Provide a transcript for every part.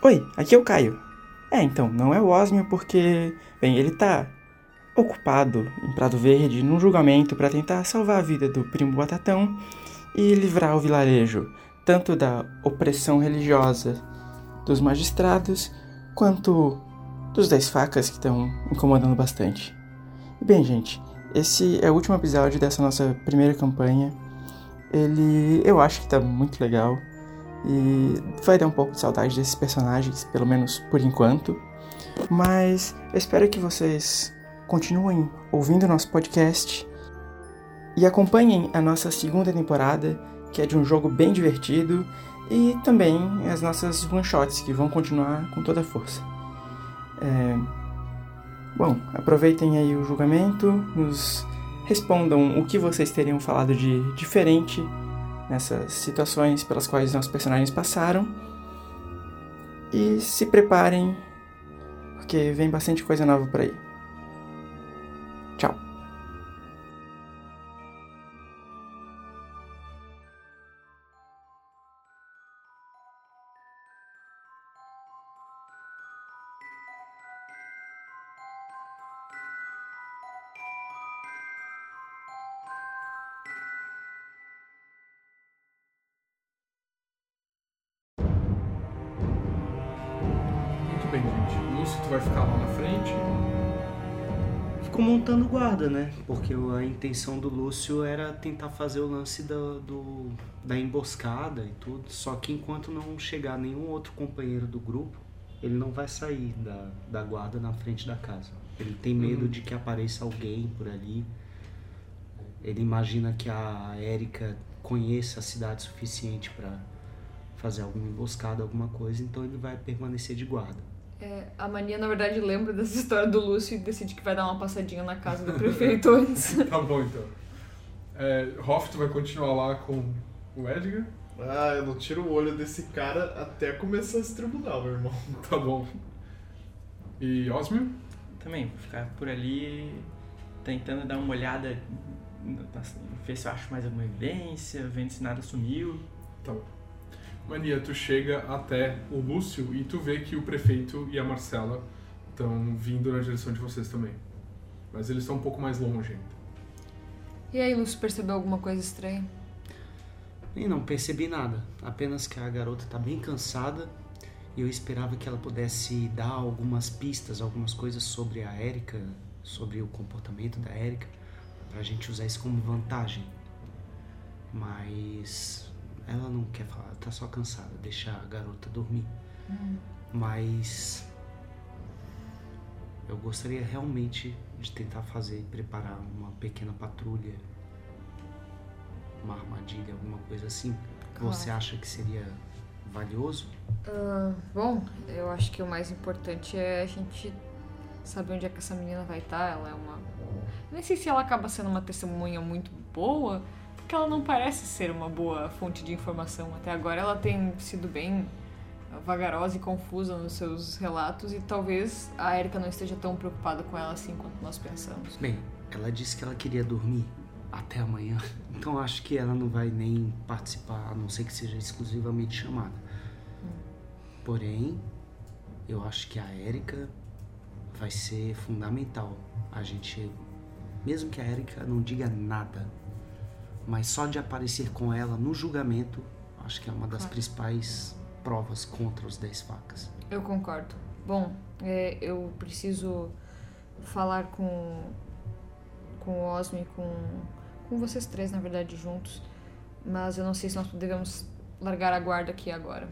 Oi, aqui é o Caio. É, então, não é o Osmio porque, bem, ele tá ocupado em Prado Verde num julgamento para tentar salvar a vida do primo Batatão e livrar o vilarejo tanto da opressão religiosa dos magistrados quanto dos dez facas que estão incomodando bastante. E bem, gente, esse é o último episódio dessa nossa primeira campanha. Ele eu acho que tá muito legal e vai dar um pouco de saudade desses personagens, pelo menos por enquanto. Mas eu espero que vocês continuem ouvindo nosso podcast e acompanhem a nossa segunda temporada, que é de um jogo bem divertido, e também as nossas one-shots, que vão continuar com toda a força. É... Bom, aproveitem aí o julgamento, nos respondam o que vocês teriam falado de diferente nessas situações pelas quais nossos personagens passaram. E se preparem, porque vem bastante coisa nova por aí. Guarda, né? Porque a intenção do Lúcio era tentar fazer o lance do, do- da emboscada e tudo. Só que enquanto não chegar nenhum outro companheiro do grupo, ele não vai sair da, da guarda na frente da casa. Ele tem medo Uhum. de que apareça alguém por ali. Ele imagina que a Érica conheça a cidade suficiente para fazer alguma emboscada, alguma coisa, então ele vai permanecer de guarda. É, a Mania, na verdade, lembra dessa história do Lúcio e decide que vai dar uma passadinha na casa do prefeito antes. Tá bom, então. É, Hoff, tu vai continuar lá com o Edgar? Ah, eu não tiro o olho desse cara até começar esse tribunal, meu irmão. Tá bom. E Osmio? Também, vou ficar por ali tentando dar uma olhada, assim, ver se eu acho mais alguma evidência, vendo se nada sumiu. Tá bom. Mania, tu chega até o Lúcio e tu vê que o prefeito e a Marcela estão vindo na direção de vocês também. Mas eles estão um pouco mais longe ainda. E aí, Lúcio percebeu alguma coisa estranha? E não percebi nada, apenas que a garota tá bem cansada e eu esperava que ela pudesse dar algumas pistas, algumas coisas sobre a Érica, sobre o comportamento da Érica, pra gente usar isso como vantagem. Mas ela não quer falar, tá só cansada, deixa a garota dormir. Mas eu gostaria realmente de tentar fazer, preparar uma pequena patrulha, uma armadilha, alguma coisa assim. Claro. Você acha que seria valioso? Ah, bom, eu acho que o mais importante é a gente saber onde é que essa menina vai estar. Ela é uma. Nem sei se ela acaba sendo uma testemunha muito boa, porque ela não parece ser uma boa fonte de informação. Até agora ela tem sido bem vagarosa e confusa nos seus relatos e talvez a Erika não esteja tão preocupada com ela assim quanto nós pensamos. Bem, ela disse que ela queria dormir até amanhã, então acho que ela não vai nem participar, a não ser que seja exclusivamente chamada. Porém, eu acho que a Érica vai ser fundamental. A gente, mesmo que a Érica não diga nada, mas só de aparecer com ela no julgamento, acho que é uma das Claro. principais provas contra os Dez Facas. Eu concordo. Bom, é, eu preciso falar com, com o Osmo e com, com vocês três, na verdade, juntos. Mas eu não sei se nós devemos largar a guarda aqui agora.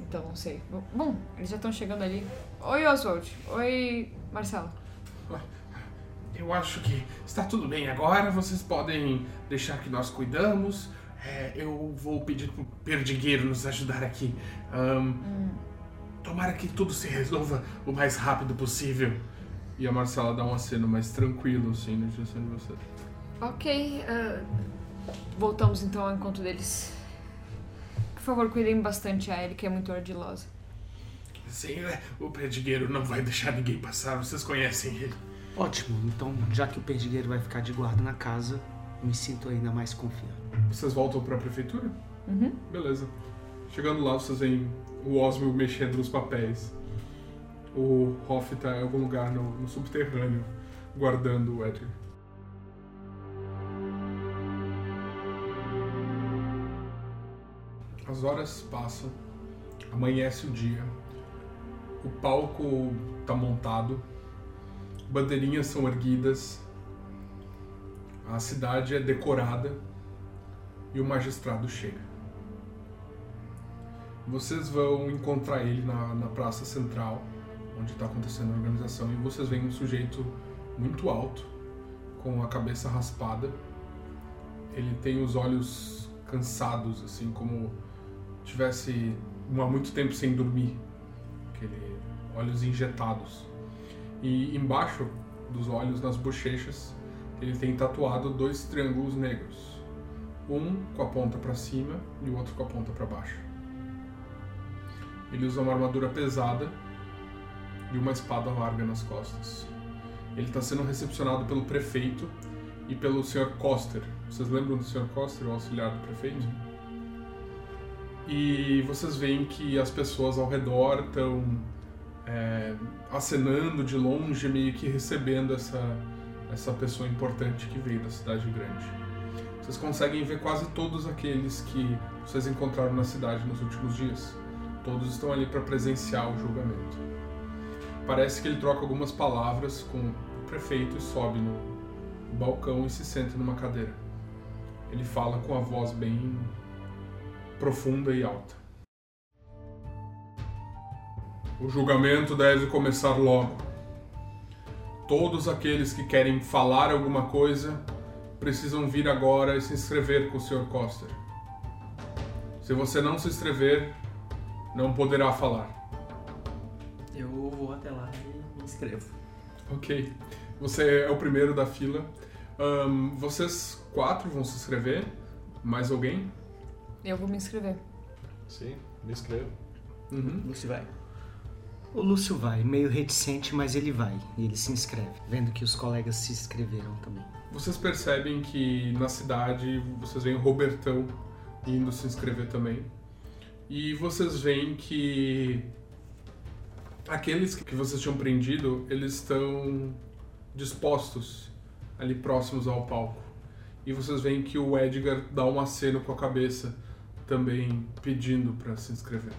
Então, não sei. Bom, eles já estão chegando ali. Oi, Oswald. Oi, Marcelo. Eu acho que está tudo bem agora, vocês podem deixar que nós cuidamos. É, eu vou pedir pro perdigueiro nos ajudar aqui. Ahn, Tomara que tudo se resolva o mais rápido possível. E a Marcela dá um aceno mais tranquilo, assim, na direção de vocês. Ok, ah, voltamos então ao encontro deles. Por favor, cuidem bastante a Erika, é muito ardilosa. Sim, é, o perdigueiro não vai deixar ninguém passar, vocês conhecem ele. Ótimo, então já que o perdigueiro vai ficar de guarda na casa, me sinto ainda mais confiante. Vocês voltam para a prefeitura? Uhum. Beleza. Chegando lá, vocês veem o Osmio mexendo nos papéis. O Hoff tá em algum lugar no, no subterrâneo, guardando o Edgar. As horas passam, amanhece o dia, o palco tá montado, bandeirinhas são erguidas, a cidade é decorada e o magistrado chega. Vocês vão encontrar ele na, na praça central, onde está acontecendo a organização, e vocês veem um sujeito muito alto, com a cabeça raspada. Ele tem os olhos cansados, assim como tivesse há muito tempo sem dormir, aquele olhos injetados. E embaixo dos olhos, nas bochechas, ele tem tatuado dois triângulos negros, um com a ponta para cima e o outro com a ponta para baixo. Ele usa uma armadura pesada e uma espada larga nas costas. Ele está sendo recepcionado pelo prefeito e pelo Sr. Coster. Vocês lembram do Sr. Coster, o auxiliar do prefeito? E vocês veem que as pessoas ao redor estão é, acenando de longe, meio que recebendo essa, essa pessoa importante que veio da cidade grande. Vocês conseguem ver quase todos aqueles que vocês encontraram na cidade nos últimos dias. Todos estão ali para presenciar o julgamento. Parece que ele troca algumas palavras com o prefeito e sobe no balcão e se senta numa cadeira. Ele fala com a voz bem profunda e alta. O julgamento deve começar logo. Todos aqueles que querem falar alguma coisa precisam vir agora e se inscrever com o Sr. Coster. Se você não se inscrever, não poderá falar. Eu vou até lá e me inscrevo. Ok. Você é o primeiro da fila. Ahn, vocês quatro vão se inscrever? Mais alguém? Eu vou me inscrever. Sim, me inscrevo. Uhum. Você vai. O Lúcio vai, meio reticente, mas ele vai. E ele se inscreve, vendo que os colegas se inscreveram também. Vocês percebem que na cidade vocês veem o Robertão indo se inscrever também. E vocês veem que aqueles que vocês tinham prendido, eles estão dispostos ali próximos ao palco. E vocês veem que o Edgar dá um aceno com a cabeça, também pedindo para se inscrever.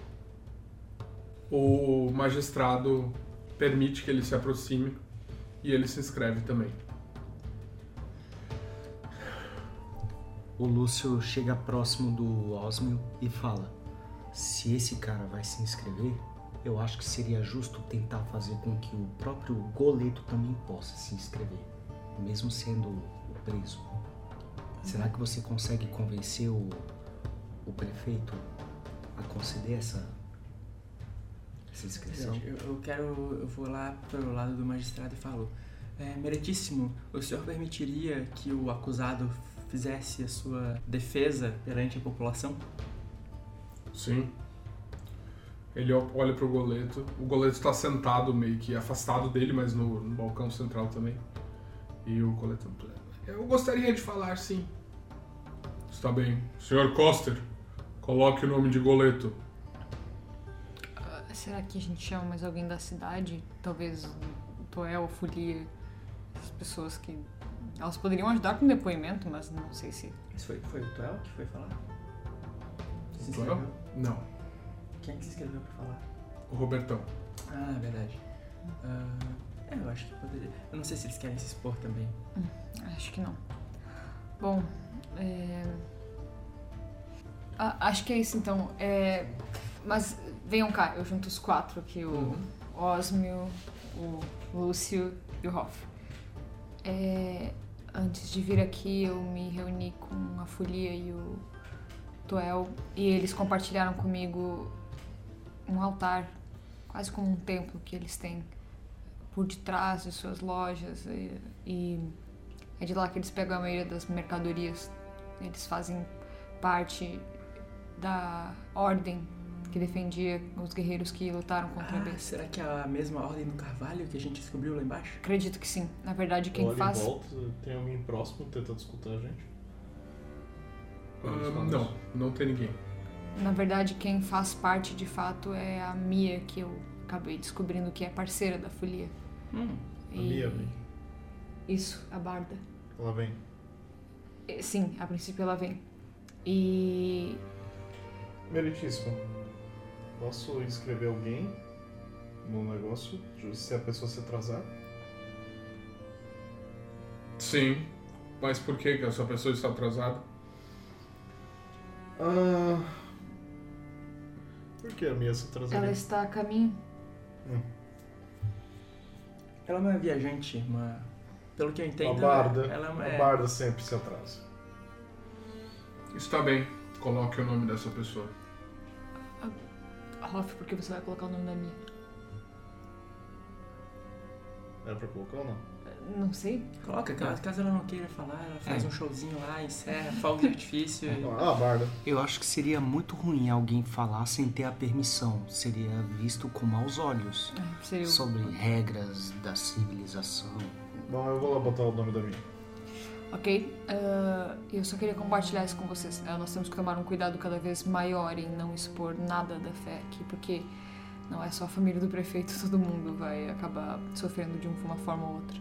O magistrado permite que ele se aproxime e ele se inscreve também. O Lúcio chega próximo do Osmio e fala: Se esse cara vai se inscrever, eu acho que seria justo tentar fazer com que o próprio Goleto também possa se inscrever, mesmo sendo o preso. Será que você consegue convencer o, o prefeito a conceder essa, essa inscrição? Eu, eu quero. Eu vou lá pelo lado do magistrado e falo. É, meritíssimo, o senhor permitiria que o acusado fizesse a sua defesa perante a população? Sim. Ele olha pro goleto. O goleto está sentado meio que afastado dele, mas no, no balcão central também. E o goleto. Eu gostaria de falar, sim. Está bem. Senhor Coster, coloque o nome de goleto. Será que a gente chama mais alguém da cidade? Talvez o Toel, Folia, as pessoas que. Elas poderiam ajudar com o depoimento, mas não sei se. Esse foi, foi o Tuel que foi falar? Se Toel? inscreveu? Não. Quem é que se inscreveu pra falar? O Robertão. Ah, verdade. Ah, é, eu acho que poderia. Eu não sei se eles querem se expor também. Acho que não. Bom, é... ah, acho que é isso então. É... Mas venham cá, eu junto os quatro aqui, o Osmio, o Lúcio e o Hoff. É... Antes de vir aqui, eu me reuni com a Folia e o Toel e eles compartilharam comigo um altar, quase como um templo que eles têm por detrás de suas lojas e, e é de lá que eles pegam a maioria das mercadorias. Eles fazem parte da ordem que defendia os guerreiros que lutaram contra a Ah, besta. será que é a mesma ordem do Carvalho que a gente descobriu lá embaixo? Acredito que sim. Na verdade, quem Olha faz. em volta, tem alguém próximo tentando escutar a gente? Ah, não, não tem ninguém. Na verdade, quem faz parte de fato é a Mia, que eu acabei descobrindo que é parceira da folia. Hum, A Mia vem. Isso, a Barda. Ela vem. Eh, Sim, a princípio ela vem. E Meritíssimo. Posso inscrever alguém no negócio se a pessoa se atrasar? Sim. Mas por que essa pessoa está atrasada? Ah. Por que a Mia se atrasaria? ela está a caminho. ela é uma viajante, uma. Pelo que eu entendo. Uma barda. Ela é uma. A é- barda sempre se atrasa. Está bem. Coloque o nome dessa pessoa. Hoff, por que você vai colocar o nome da Mia? Era pra colocar ou não? Não sei. Coloca, caso, caso ela não queira falar, ela faz É. um showzinho lá, encerra, fogo de artifício. Ah, a barda. Eu acho que seria muito ruim alguém falar sem ter a permissão. Seria visto com maus olhos. É, seria o- Sobre regras da civilização. Bom, eu vou lá botar o nome da Mia. Ok? ah, eu só queria compartilhar isso com vocês. Ah, nós temos que tomar um cuidado cada vez maior em não expor nada da fé aqui, porque não é só a família do prefeito, todo mundo vai acabar sofrendo de uma forma ou outra.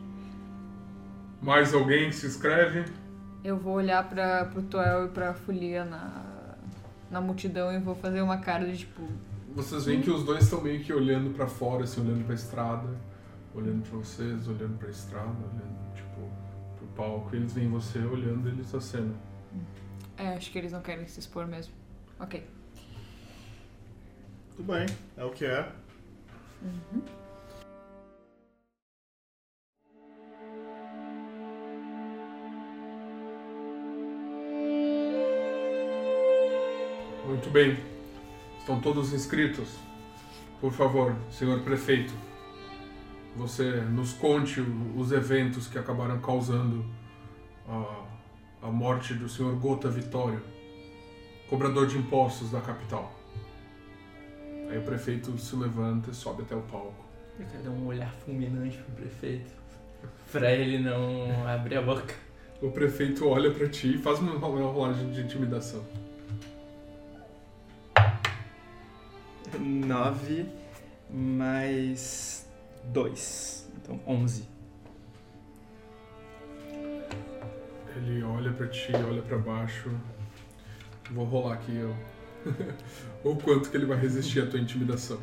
Mais alguém se inscreve? Eu vou olhar para pro Toel e pra Folia na, na multidão e vou fazer uma cara de tipo. Vocês veem que os dois estão meio que olhando pra fora, assim, olhando pra estrada, olhando pra vocês, olhando pra estrada, olhando, palco. Eles veem você olhando eles a cena. É, acho que eles não querem se expor mesmo. Ok. Tudo bem, é o que é. Muito bem. Estão todos inscritos? Por favor, senhor prefeito, você nos conte os eventos que acabaram causando a, a morte do senhor Gota Vitório, cobrador de impostos da capital. Aí o prefeito se levanta e sobe até o palco. Eu quero dar um olhar fulminante pro prefeito. Pra ele não abrir a boca. O prefeito olha pra ti e faz uma uma rolagem de intimidação. 9 mais 2. Então 11. Ele olha pra ti, olha pra baixo. Vou rolar aqui eu. o quanto que ele vai resistir à tua intimidação.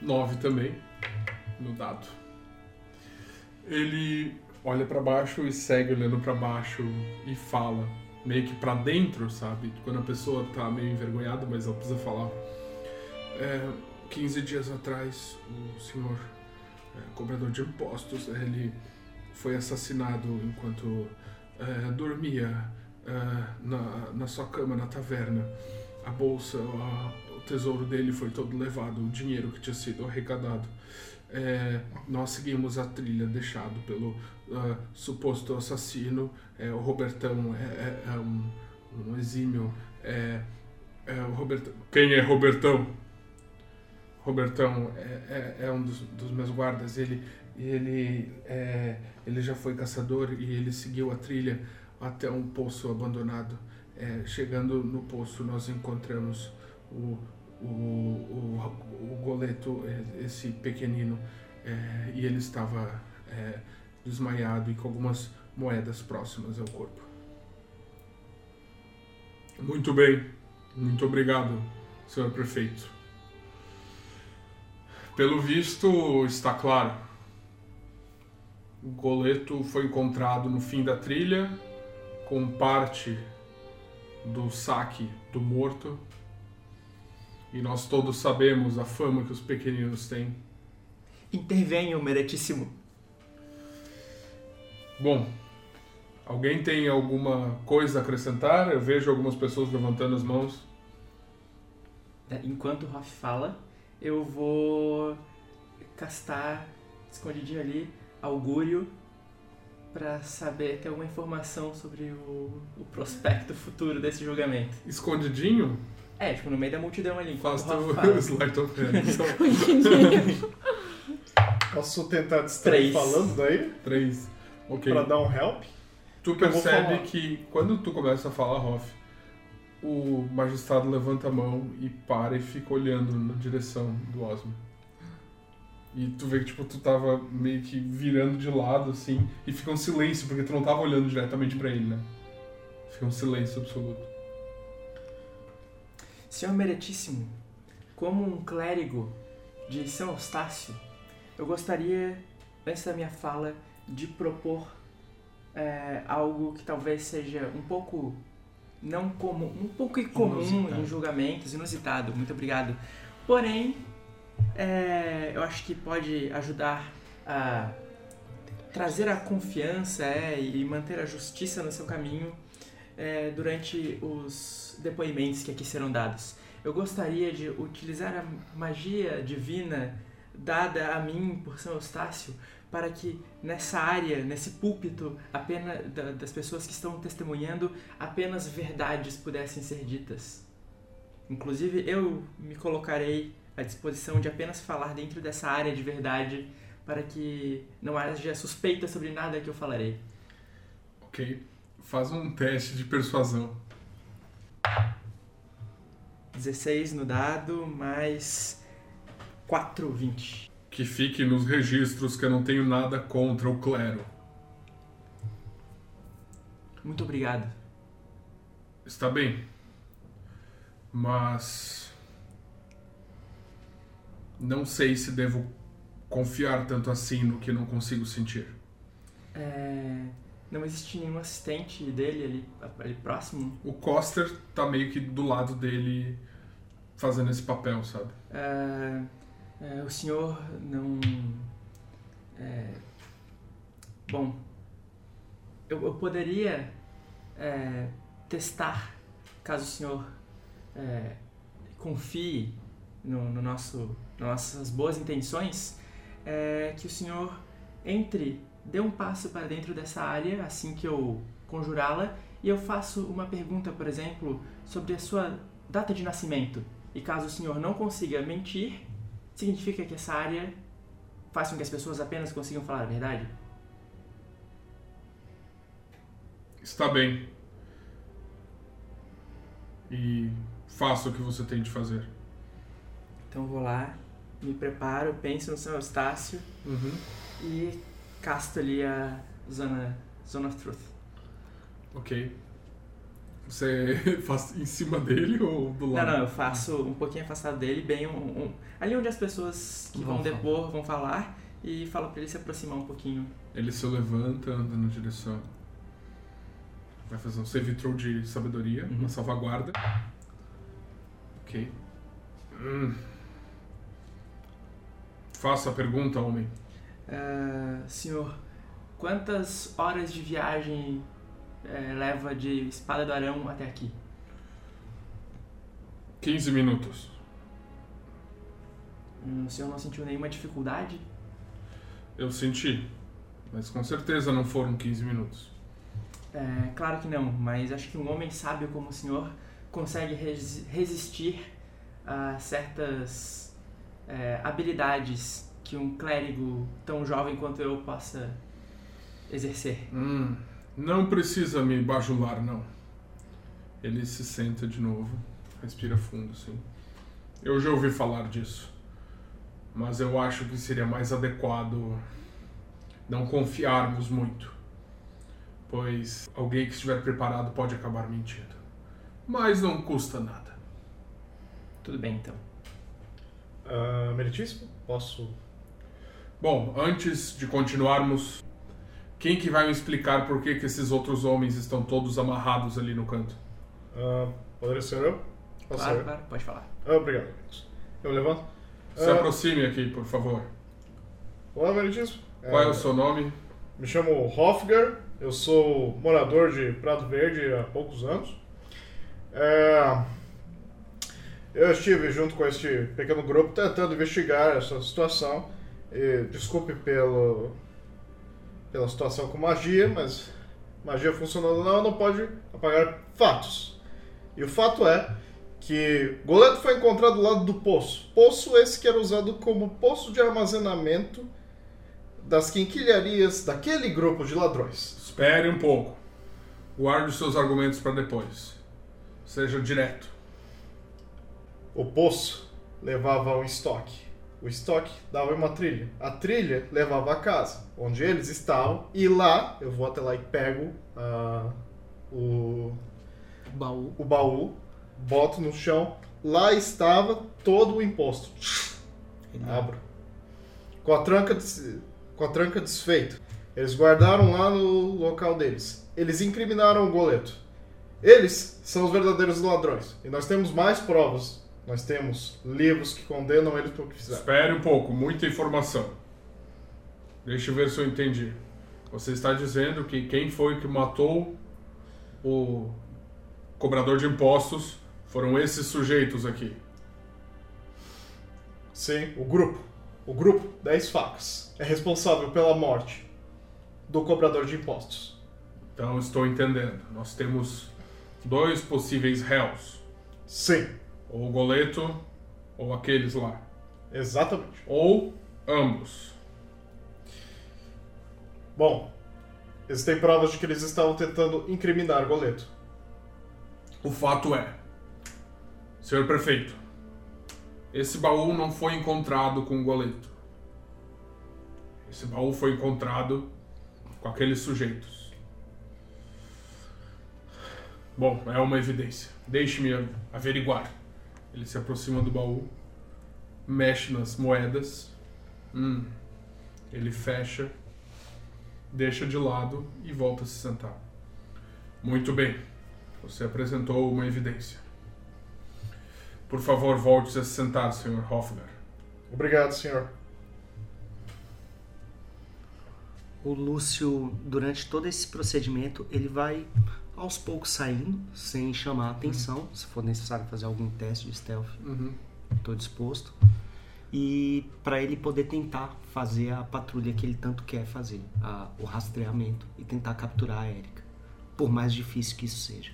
9 também no dado. Ele olha pra baixo e segue olhando pra baixo e fala meio que pra dentro, sabe? Quando a pessoa tá meio envergonhada, mas ela precisa falar. É, 15 dias atrás, o senhor é, cobrador de impostos, ele foi assassinado enquanto eh, dormia eh, na, na sua cama na taverna. A bolsa, a- o tesouro dele foi todo levado, o dinheiro que tinha sido arrecadado. Eh, nós seguimos a trilha deixado pelo ah, suposto assassino. Eh, o Robertão é, é- é um, um exímio. É, é o Robertão. Quem é Robertão? Robertão é, é, é um dos, dos meus guardas. Ele, ele, é, ele já foi caçador e ele seguiu a trilha até um poço abandonado. É, chegando no poço, nós encontramos o, o, o, o goleto, é, esse pequenino, é, e ele estava desmaiado e com algumas moedas próximas ao corpo. Muito bem, muito obrigado, senhor prefeito. Pelo visto, está claro. O goleto foi encontrado no fim da trilha, com parte do saque do morto. E nós todos sabemos a fama que os pequeninos têm. Intervenho, meritíssimo. Bom, alguém tem alguma coisa a acrescentar? Eu vejo algumas pessoas levantando as mãos. Enquanto o Hoff fala, eu vou castar escondidinho ali augúrio pra saber ter alguma informação sobre o, o prospecto futuro desse julgamento. Escondidinho, É, tipo, no meio da multidão ali. faz teu slide of hand. Posso tentar distrair Três. falando daí? Três. Ok. Pra dar um help? Tu percebe que quando tu começa a falar, Hoff, O magistrado levanta a mão e para e fica olhando na direção do Osmo. E tu vê que tipo, tu tava meio que virando de lado, assim, e fica um silêncio, porque tu não tava olhando diretamente pra ele, né? Fica um silêncio absoluto. Senhor Meritíssimo, como um clérigo de São Eustácio, eu gostaria, antes da minha fala, de propor é, algo que talvez seja um pouco não comum, um pouco incomum Inusitado. em julgamentos, inusitado, muito obrigado. Porém, é, eu acho que pode ajudar a trazer a confiança é, e manter a justiça no seu caminho é, durante os depoimentos que aqui serão dados. Eu gostaria de utilizar a magia divina dada a mim por São Eustácio para que nessa área, nesse púlpito apenas da- das pessoas que estão testemunhando, apenas verdades pudessem ser ditas. Inclusive, eu me colocarei à disposição de apenas falar dentro dessa área de verdade para que não haja suspeita sobre nada que eu falarei. Ok. Faz um teste de persuasão. 16 no dado, mais 4, 20. Que fique nos registros que eu não tenho nada contra o clero. Muito obrigado. Está bem. Mas. Não sei se devo confiar tanto assim no que não consigo sentir. É, não existe nenhum assistente dele ali, ali próximo? O Coster tá meio que do lado dele fazendo esse papel, sabe? É, é, o senhor não. é, bom, eu, eu poderia é, testar, caso o senhor é, confie no, no nosso, nossas boas intenções, é, que o senhor entre, dê um passo para dentro dessa área assim que eu conjurá-la e eu faço uma pergunta, por exemplo, sobre a sua data de nascimento. E caso o senhor não consiga mentir, significa que essa área faz com que as pessoas apenas consigam falar a verdade? Está bem. E faça o que você tem de fazer. Então vou lá, me preparo, penso no São Eustácio Uhum. e casto ali a Zona, zona of Truth. Ok. Você faz em cima dele ou do Não, lado? não, eu faço um pouquinho afastado dele, bem um, um- ali onde as pessoas que vão, Vão falar. depor vão falar e falo pra ele se aproximar um pouquinho. Ele se levanta, anda na direção. Vai fazer um save throw de sabedoria, Uhum. uma salvaguarda. Ok. Hum. Faça a pergunta, homem. Ah, senhor, quantas horas de viagem eh, leva de Espada do Arão até aqui? 15 minutos. Hum, o senhor não sentiu nenhuma dificuldade? Eu senti. Mas com certeza não foram 15 minutos. É, claro que não, mas acho que um homem sábio como o senhor consegue resi- resistir a certas é, habilidades que um clérigo tão jovem quanto eu possa exercer. Hum. Não precisa me bajular, não. Ele se senta de novo, respira fundo, sim. Eu já ouvi falar disso. Mas eu acho que seria mais adequado não confiarmos muito. Pois alguém que estiver preparado pode acabar mentindo. Mas não custa nada. Tudo bem então. Ah, meritíssimo, posso. Bom, antes de continuarmos, quem que vai me explicar por que, que esses outros homens estão todos amarrados ali no canto? ah, poderia ser eu? Posso Claro, ser claro, pode falar. Ah, obrigado. Eu levanto. Se Ah, aproxime aqui, por favor. Olá, meritíssimo. Qual é o seu nome? Me chamo Hofgar, eu sou morador de Prado Verde há poucos anos. É, eu estive junto com este pequeno grupo tentando investigar essa situação. E, desculpe pelo, pela situação com magia, mas magia funcionando ou não, não pode apagar fatos. E o fato é que Goleto foi encontrado do lado do poço. Poço esse que era usado como poço de armazenamento das quinquilharias daquele grupo de ladrões. Espere um pouco. Guarde os seus argumentos para depois. Seja direto. O poço levava um estoque. O estoque dava uma trilha. A trilha levava a casa, onde eles estavam. E lá, eu vou até lá e pego ah, o, baú. o baú, boto no chão. Lá estava todo o imposto. Ele Abro. Com a tranca, des- com a tranca desfeita. Eles guardaram lá no local deles. Eles incriminaram o goleto. Eles são os verdadeiros ladrões. E nós temos mais provas. Nós temos livros que condenam eles pelo que fizeram. Espere um pouco, muita informação. Deixa eu ver se eu entendi. Você está dizendo que quem foi que matou o cobrador de impostos foram esses sujeitos aqui. Sim, o grupo. O grupo 10 facas é responsável pela morte do cobrador de impostos. Então estou entendendo. Nós temos dois possíveis réus. Sim, Ou o Goleto ou aqueles lá. exatamente. Ou ambos. Bom, existem provas de que eles estavam tentando incriminar Goleto. O fato é, senhor prefeito, esse baú não foi encontrado com o goleto. Esse baú foi encontrado com aqueles sujeitos. Bom, é uma evidência. Deixe-me averiguar. Ele se aproxima do baú, mexe nas moedas. Hum. Ele fecha, deixa de lado e volta a se sentar. Muito bem. Você apresentou uma evidência. Por favor, volte a se sentar, Sr. Hofgar. Obrigado, senhor. O Lúcio, durante todo esse procedimento, ele vai aos poucos saindo, sem chamar a atenção. Se for necessário fazer algum teste de stealth, Uhum. estou disposto. E para ele poder tentar fazer a patrulha que ele tanto quer fazer, a- o rastreamento e tentar capturar a Erika, por mais difícil que isso seja.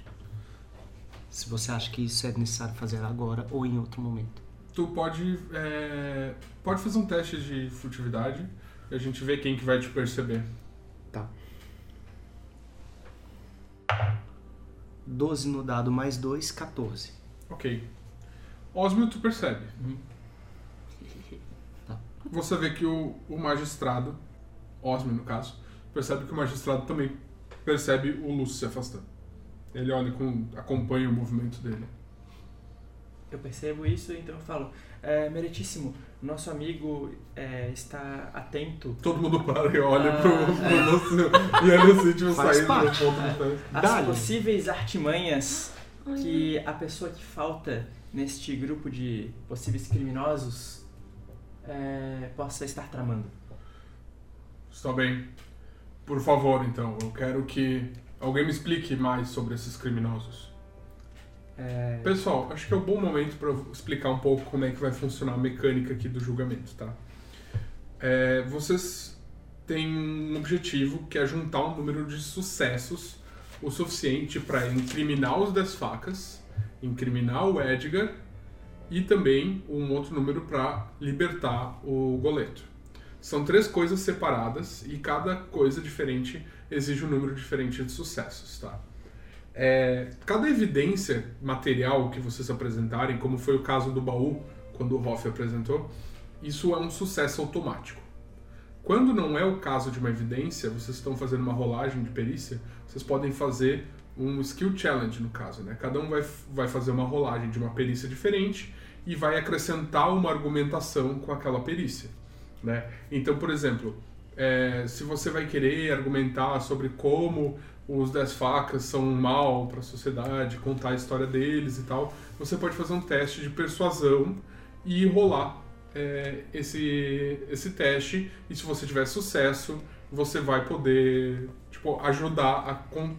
Se você acha que isso é necessário fazer agora ou em outro momento. Tu pode, é, pode fazer um teste de furtividade e a gente vê quem que vai te perceber. Tá. 12 no dado mais 2, 14. Ok. Osmio, tu percebe. Você vê que o, o magistrado, Osmio no caso, percebe que o magistrado também percebe o Lúcio se afastando. Ele olha com. acompanha o movimento dele. Eu percebo isso, então eu falo, é, meritíssimo, nosso amigo é, está atento Todo mundo para e olha Ah, é. e olha assim, tipo, Faz saindo do ponto do teste. às Dá-lhe. possíveis artimanhas que a pessoa que falta neste grupo de possíveis criminosos é, possa estar tramando. Está bem. Por favor, então, eu quero que alguém me explique mais sobre esses criminosos. É, Pessoal, acho que é um bom momento para explicar um pouco como é que vai funcionar a mecânica aqui do julgamento, tá? É, vocês têm um objetivo que é juntar um número de sucessos o suficiente para incriminar os 10 facas, incriminar o Edgar e também um outro número para libertar o Goleto. São três coisas separadas e cada coisa diferente exige um número diferente de sucessos, tá? É, cada evidência material que vocês apresentarem, como foi o caso do baú, quando o Hoff apresentou, isso é um sucesso automático. Quando não é o caso de uma evidência, vocês estão fazendo uma rolagem de perícia, vocês podem fazer um skill challenge no caso, né? Cada um vai, vai fazer uma rolagem de uma perícia diferente e vai acrescentar uma argumentação com aquela perícia, né? Então, por exemplo, é, se você vai querer argumentar sobre como os 10 facas são um mal para a sociedade, contar a história deles e tal, você pode fazer um teste de persuasão e rolar é, esse, esse teste. E se você tiver sucesso, você vai poder tipo, ajudar a con-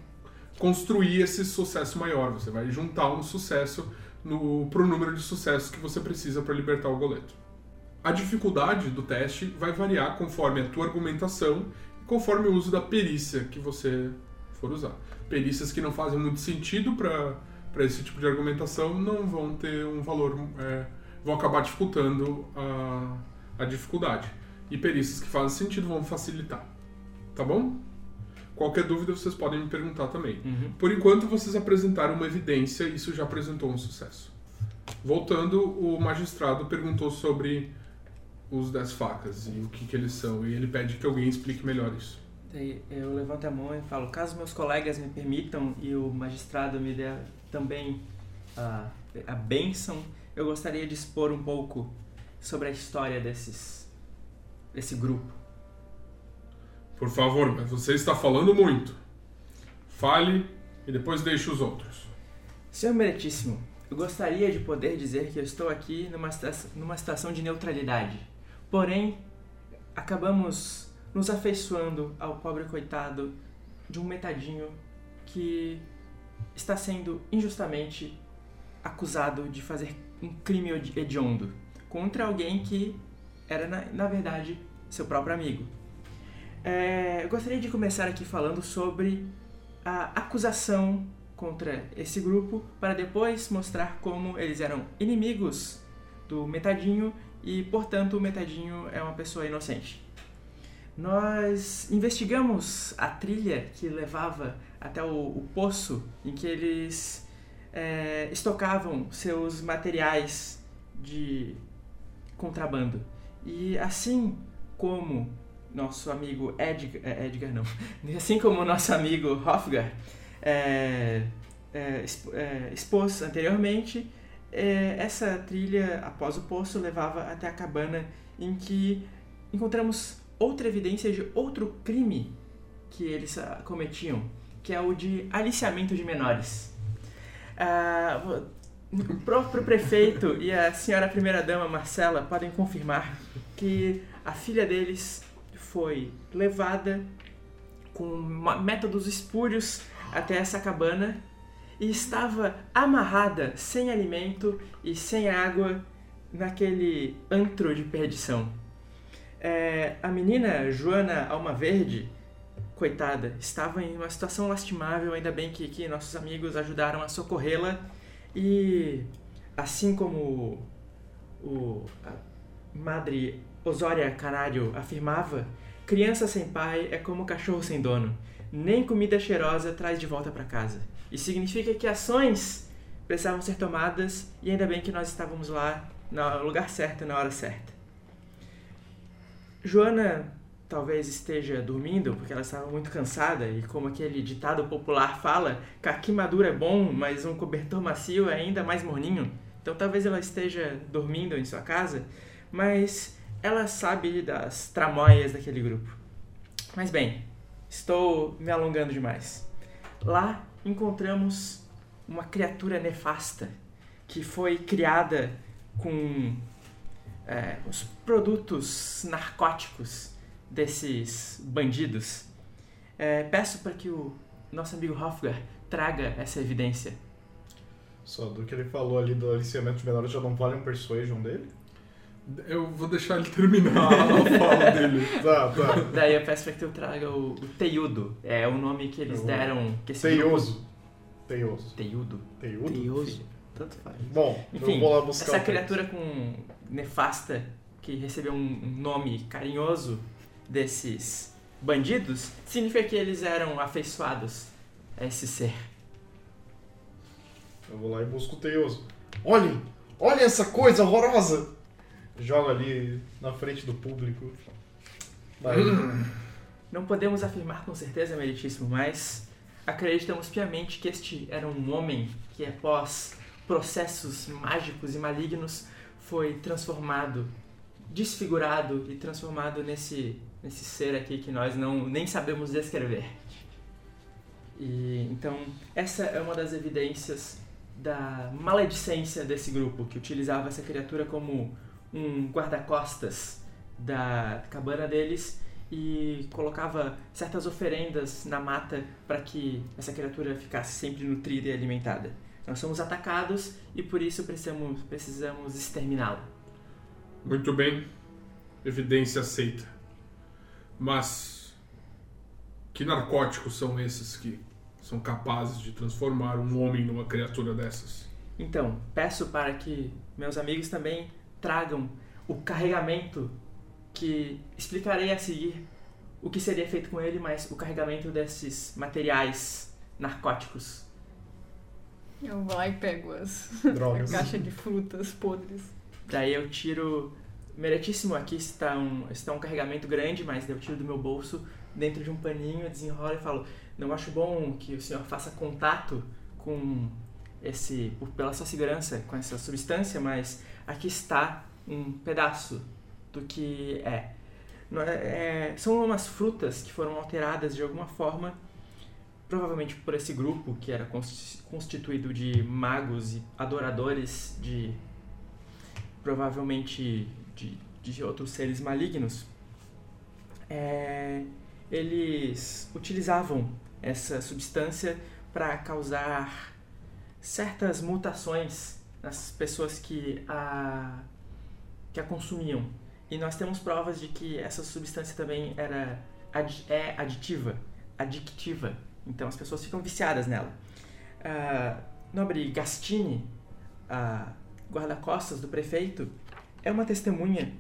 construir esse sucesso maior. Você vai juntar um sucesso no, pro número de sucessos que você precisa para libertar o goleto. A dificuldade do teste vai variar conforme a tua argumentação e conforme o uso da perícia que você for usar. Perícias que não fazem muito sentido para esse tipo de argumentação não vão ter um valor, é, vão acabar dificultando a, a dificuldade. E perícias que fazem sentido vão facilitar. Tá bom? Qualquer dúvida vocês podem me perguntar também. Uhum. Por enquanto, vocês apresentaram uma evidência, isso já apresentou um sucesso. Voltando, o magistrado perguntou sobre os dez facas e o que, que eles são, e ele pede que alguém explique melhor isso. Eu levanto a mão e falo, caso meus colegas me permitam e o magistrado me dê também a, a bênção, eu gostaria de expor um pouco sobre a história desses, desse grupo. Por favor, mas você está falando muito. Fale e depois deixe os outros. Senhor Meritíssimo, eu gostaria de poder dizer que eu estou aqui numa, numa situação de neutralidade. Porém, acabamos nos afeiçoando ao pobre coitado de um metadinho que está sendo injustamente acusado de fazer um crime hediondo contra alguém que era, na, na verdade, seu próprio amigo. É, eu gostaria de começar aqui falando sobre a acusação contra esse grupo para depois mostrar como eles eram inimigos do Metadinho e, portanto, o Metadinho é uma pessoa inocente. Nós investigamos a trilha que levava até o, o poço em que eles é, estocavam seus materiais de contrabando. E assim como nosso amigo Edgar, é, Edgar não, assim como nosso amigo Hofgar é, é, é, expôs anteriormente, é, essa trilha após o poço levava até a cabana em que encontramos outra evidência de outro crime que eles ah, cometiam, que é o de aliciamento de menores. Ah, o próprio prefeito e a senhora primeira-dama Marcela podem confirmar que a filha deles foi levada com métodos espúrios até essa cabana e estava amarrada, sem alimento e sem água, naquele antro de perdição. É, a menina Joana Alma Verde, coitada, estava em uma situação lastimável, ainda bem que, que nossos amigos ajudaram a socorrê-la e assim como o, madre Osória Canário afirmava, criança sem pai é como cachorro sem dono. Nem comida cheirosa traz de volta para casa. Isso significa que ações precisavam ser tomadas e ainda bem que nós estávamos lá no lugar certo na hora certa. Joana talvez esteja dormindo porque ela estava muito cansada e como aquele ditado popular fala, caqui maduro é bom, mas um cobertor macio é ainda mais morninho. Então talvez ela esteja dormindo em sua casa, mas ela sabe das tramóias daquele grupo. Mas bem, estou me alongando demais. Lá encontramos uma criatura nefasta que foi criada com é, os produtos narcóticos desses bandidos. É, peço para que o nosso amigo Hofgar traga essa evidência. Só do que ele falou ali do aliciamento de menores já não vale um persuasion dele? Eu vou deixar ele terminar a fala dele. Tá, tá. Daí eu peço para que tu traga o, o Teiudo. É o nome que eles Eu- deram. Que esse grupo- Teioso. Teioso. Teiudo. Teiudo? Teioso. Tanto faz. Bom, Enfim, vou lá buscar essa criatura com nefasta que recebeu um um nome carinhoso desses bandidos significa que eles eram afeiçoados a esse ser. Eu vou lá e busco o Teioso. Olhem! Olhem essa coisa horrorosa! Joga ali na frente do público. Vai. Não podemos afirmar com certeza, meritíssimo, mas acreditamos piamente que este era um homem que, após processos mágicos e malignos, foi transformado, desfigurado e transformado nesse, nesse ser aqui que nós não nem sabemos descrever. E então essa é uma das evidências da maledicência desse grupo que utilizava essa criatura como um guarda-costas da cabana deles e colocava certas oferendas na mata para que essa criatura ficasse sempre nutrida e alimentada. Nós somos atacados e por isso precisamos, precisamos exterminá-lo. Muito bem. Evidência aceita. Mas que narcóticos são esses que são capazes de transformar um homem numa criatura dessas? Então, peço para que meus amigos também tragam o carregamento que explicarei a seguir o que seria feito com ele, mas o carregamento desses materiais narcóticos. Eu vou lá e pego as Drogas. a caixa de frutas podres. Daí eu tiro. Meritíssimo, aqui está um, está um carregamento grande, mas daí eu tiro do meu bolso dentro de um paninho, desenrolo e falo: Não acho bom que o senhor faça contato com esse. por- pela sua segurança com essa substância, mas aqui está um pedaço do que é. É- é- são umas frutas que foram alteradas de alguma forma, provavelmente por esse grupo que era cons- constituído de magos e adoradores de provavelmente de, de outros seres malignos, é, eles utilizavam essa substância para causar certas mutações nas pessoas que a, que a consumiam. E nós temos provas de que essa substância também era é aditiva, adictiva. Então as pessoas ficam viciadas nela. Ah, Nobre Gastini, a guarda-costas do prefeito, é uma testemunha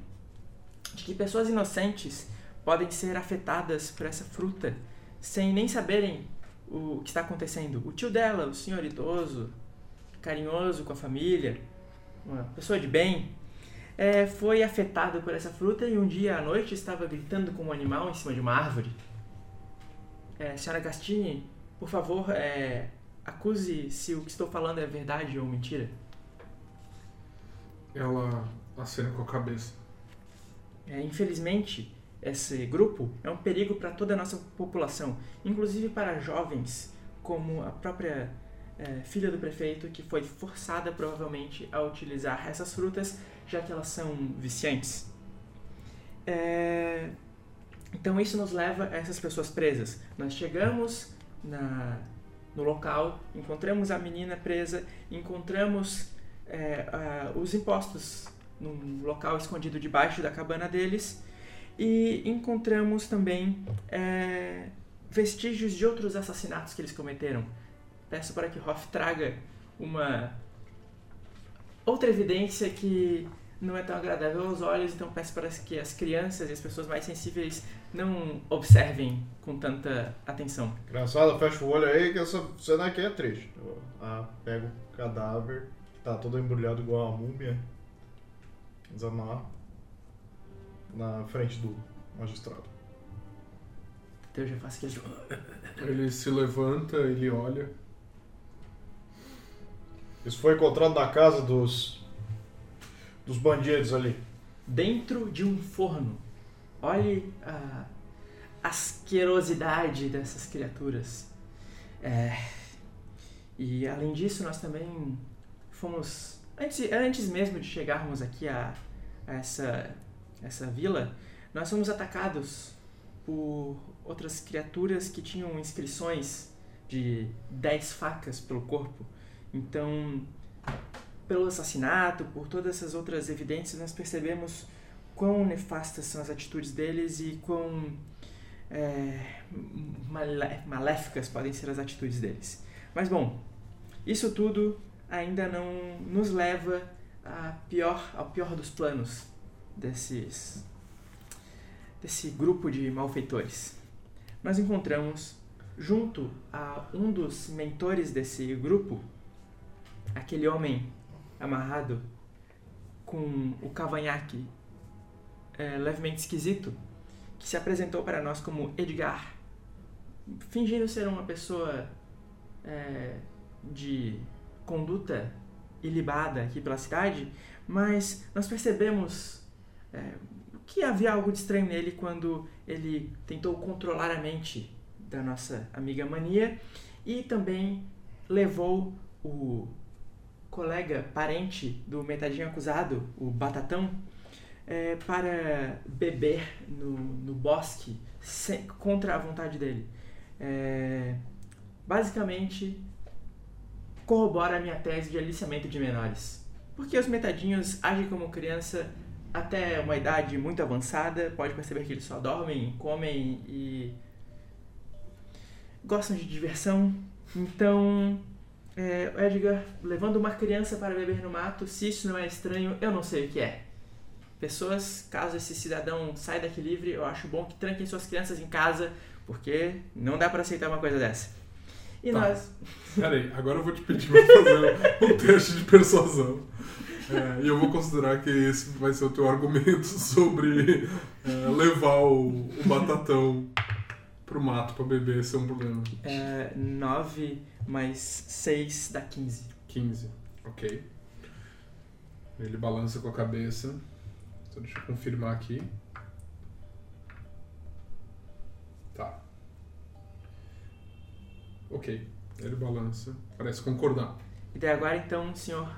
de que pessoas inocentes podem ser afetadas por essa fruta sem nem saberem o que está acontecendo. O tio dela, o senhor idoso, carinhoso com a família, uma pessoa de bem, é, foi afetado por essa fruta e um dia à noite estava gritando como um animal em cima de uma árvore. É, senhora Gastini, por favor, é, acuse se o que estou falando é verdade ou mentira. Ela acena com a cabeça. É, infelizmente, esse grupo é um perigo para toda a nossa população, inclusive para jovens, como a própria é, filha do prefeito, que foi forçada provavelmente a utilizar essas frutas, já que elas são viciantes. É, então isso nos leva a essas pessoas presas. Nós chegamos na, no local, encontramos a menina presa, encontramos é, os impostos num local escondido debaixo da cabana deles e encontramos também é, vestígios de outros assassinatos que eles cometeram. Peço para que Hoff traga uma outra evidência que não é tão agradável aos olhos, então peço para que as crianças e as pessoas mais sensíveis não observem com tanta atenção. Criançada, fecha o olho aí que essa cena aqui é triste. Eu, ah, pego o cadáver, que tá todo embrulhado igual a múmia, desamar na frente do magistrado. Então eu já faço aquele. Ele se levanta, ele olha. Isso foi encontrado na casa dos dos bandidos ali. dentro de um forno. Olhe a asquerosidade dessas criaturas. É, e além disso, nós também fomos. Antes, antes mesmo de chegarmos aqui a, a essa, essa vila, nós fomos atacados por outras criaturas que tinham inscrições de 10 facas pelo corpo. Então, pelo assassinato, por todas essas outras evidências, nós percebemos quão nefastas são as atitudes deles e quão é, malé- maléficas podem ser as atitudes deles. Mas bom, isso tudo ainda não nos leva a pior, ao pior dos planos desses, desse grupo de malfeitores. Nós encontramos, junto a um dos mentores desse grupo, aquele homem amarrado com o cavanhaque é, levemente esquisito, que se apresentou para nós como Edgar, fingindo ser uma pessoa é, de conduta ilibada aqui pela cidade, mas nós percebemos é, que havia algo de estranho nele quando ele tentou controlar a mente da nossa amiga Mania e também levou o colega, parente do metadinho acusado, o Batatão, é, para beber no, no bosque sem- contra a vontade dele. É, basicamente, corrobora a minha tese de aliciamento de menores. Porque os metadinhos agem como criança até uma idade muito avançada, pode perceber que eles só dormem, comem e gostam de diversão. Então, é, Edgar levando uma criança para beber no mato, se isso não é estranho, eu não sei o que é. pessoas, caso esse cidadão saia daqui livre, eu acho bom que tranquem suas crianças em casa, porque não dá para aceitar uma coisa dessa. E Tá. nós. Peraí, agora eu vou te pedir pra fazer um teste de persuasão. É, e eu vou considerar que esse vai ser o teu argumento sobre é, levar o, o batatão pro mato pra beber ser um problema. É, 9 mais 6 dá 15. 15, ok. Ele balança com a cabeça. Só deixa eu confirmar aqui. Tá. Ok. Ele balança. Parece concordar. E daí agora então, senhor,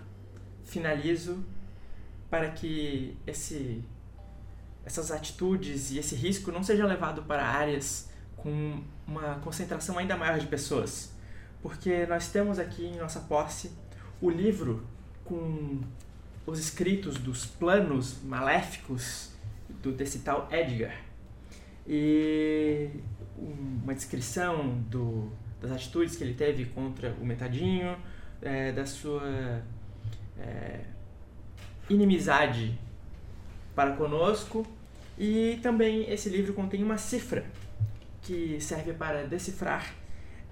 finalizo para que esse, essas atitudes e esse risco não seja levado para áreas com uma concentração ainda maior de pessoas. Porque nós temos aqui em nossa posse o livro com os escritos dos planos maléficos do, desse tal Edgar. E uma descrição do, das atitudes que ele teve contra o Metadinho, é, da sua é, inimizade para conosco. E também esse livro contém uma cifra que serve para decifrar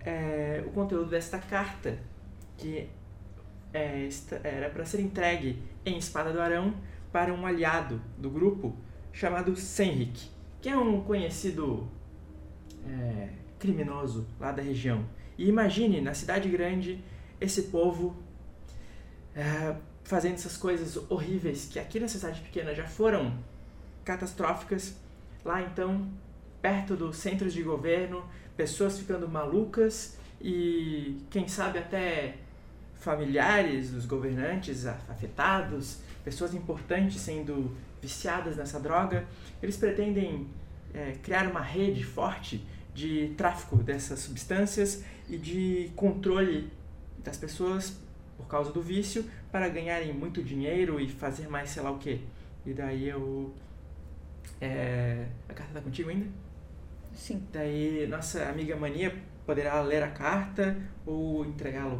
é, o conteúdo desta carta, que é, era para ser entregue em Espada do Arão para um aliado do grupo chamado Senric, que é um conhecido é, criminoso lá da região. E imagine, na cidade grande, esse povo é, fazendo essas coisas horríveis que aqui na cidade pequena já foram catastróficas. Lá então, perto dos centros de governo, pessoas ficando malucas e quem sabe até familiares dos governantes afetados, pessoas importantes sendo viciadas nessa droga. Eles pretendem é, criar uma rede forte de tráfico dessas substâncias e de controle das pessoas por causa do vício para ganharem muito dinheiro e fazer mais sei lá o que. E daí eu. É, a carta tá contigo ainda? Sim. Daí nossa amiga Mania poderá ler a carta ou entregá-la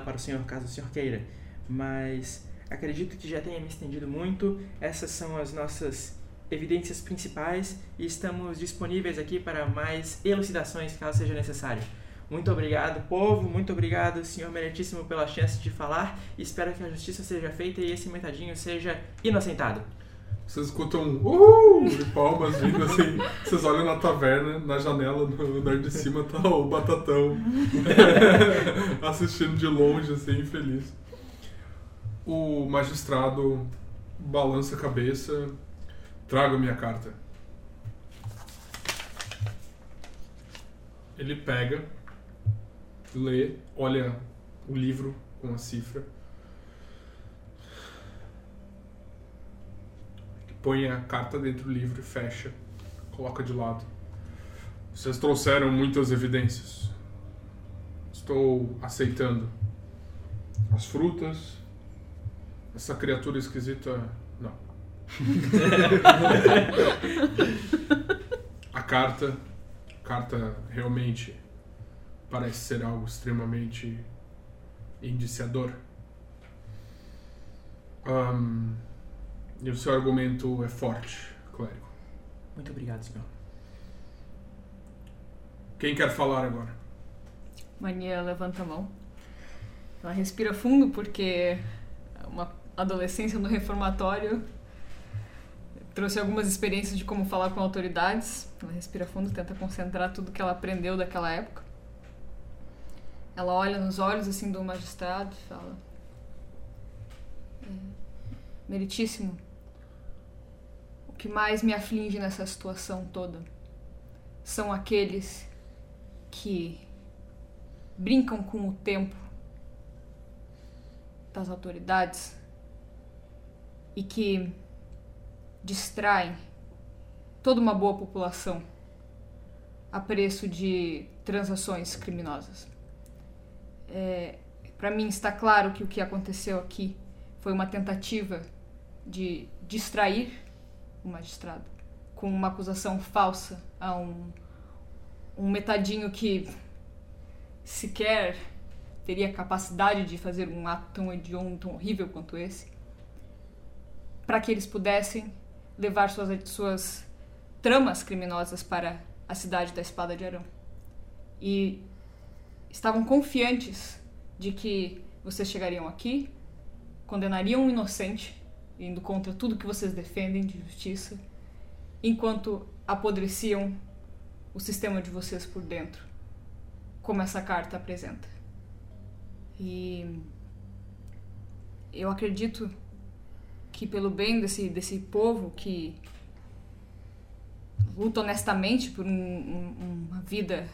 para o senhor caso o senhor queira. Mas acredito que já tenha me estendido muito. Essas são as nossas evidências principais e estamos disponíveis aqui para mais elucidações caso seja necessário. Muito obrigado, povo. Muito obrigado, senhor meritíssimo, pela chance de falar. Espero que a justiça seja feita e esse metadinho seja inocentado. Vocês escutam um uhul de palmas vindo assim. Vocês olham na taverna, na janela, no andar de cima, tá o Batatão assistindo de longe, assim, feliz. O magistrado balança a cabeça. Traga minha carta. Ele pega, lê, olha o livro com a cifra. Põe a carta dentro do livro e fecha, coloca de lado. Vocês trouxeram muitas evidências. Estou aceitando. As frutas, essa criatura esquisita, não. a carta, a carta realmente parece ser algo extremamente indiciador. Ahn, e o seu argumento é forte, clérigo. Muito obrigado, senhor. Quem quer falar agora? Mania levanta a mão. Ela respira fundo porque uma adolescência no reformatório trouxe algumas experiências de como falar com autoridades. Ela respira fundo, tenta concentrar tudo que ela aprendeu daquela época. Ela olha nos olhos assim do magistrado e fala: "É, Meritíssimo, que mais me aflige nessa situação toda são aqueles que brincam com o tempo das autoridades e que distraem toda uma boa população a preço de transações criminosas. É, Para mim está claro que o que aconteceu aqui foi uma tentativa de distrair o magistrado com uma acusação falsa a um, um metadinho que sequer teria capacidade de fazer um ato tão hediondo, tão horrível quanto esse. para que eles pudessem levar suas, suas tramas criminosas para a cidade da Espada de Arão. E estavam confiantes de que vocês chegariam aqui, condenariam um inocente, indo contra tudo que vocês defendem de justiça, enquanto apodreciam o sistema de vocês por dentro, como essa carta apresenta. E eu acredito que pelo bem desse, desse povo que luta honestamente por um, um, uma vida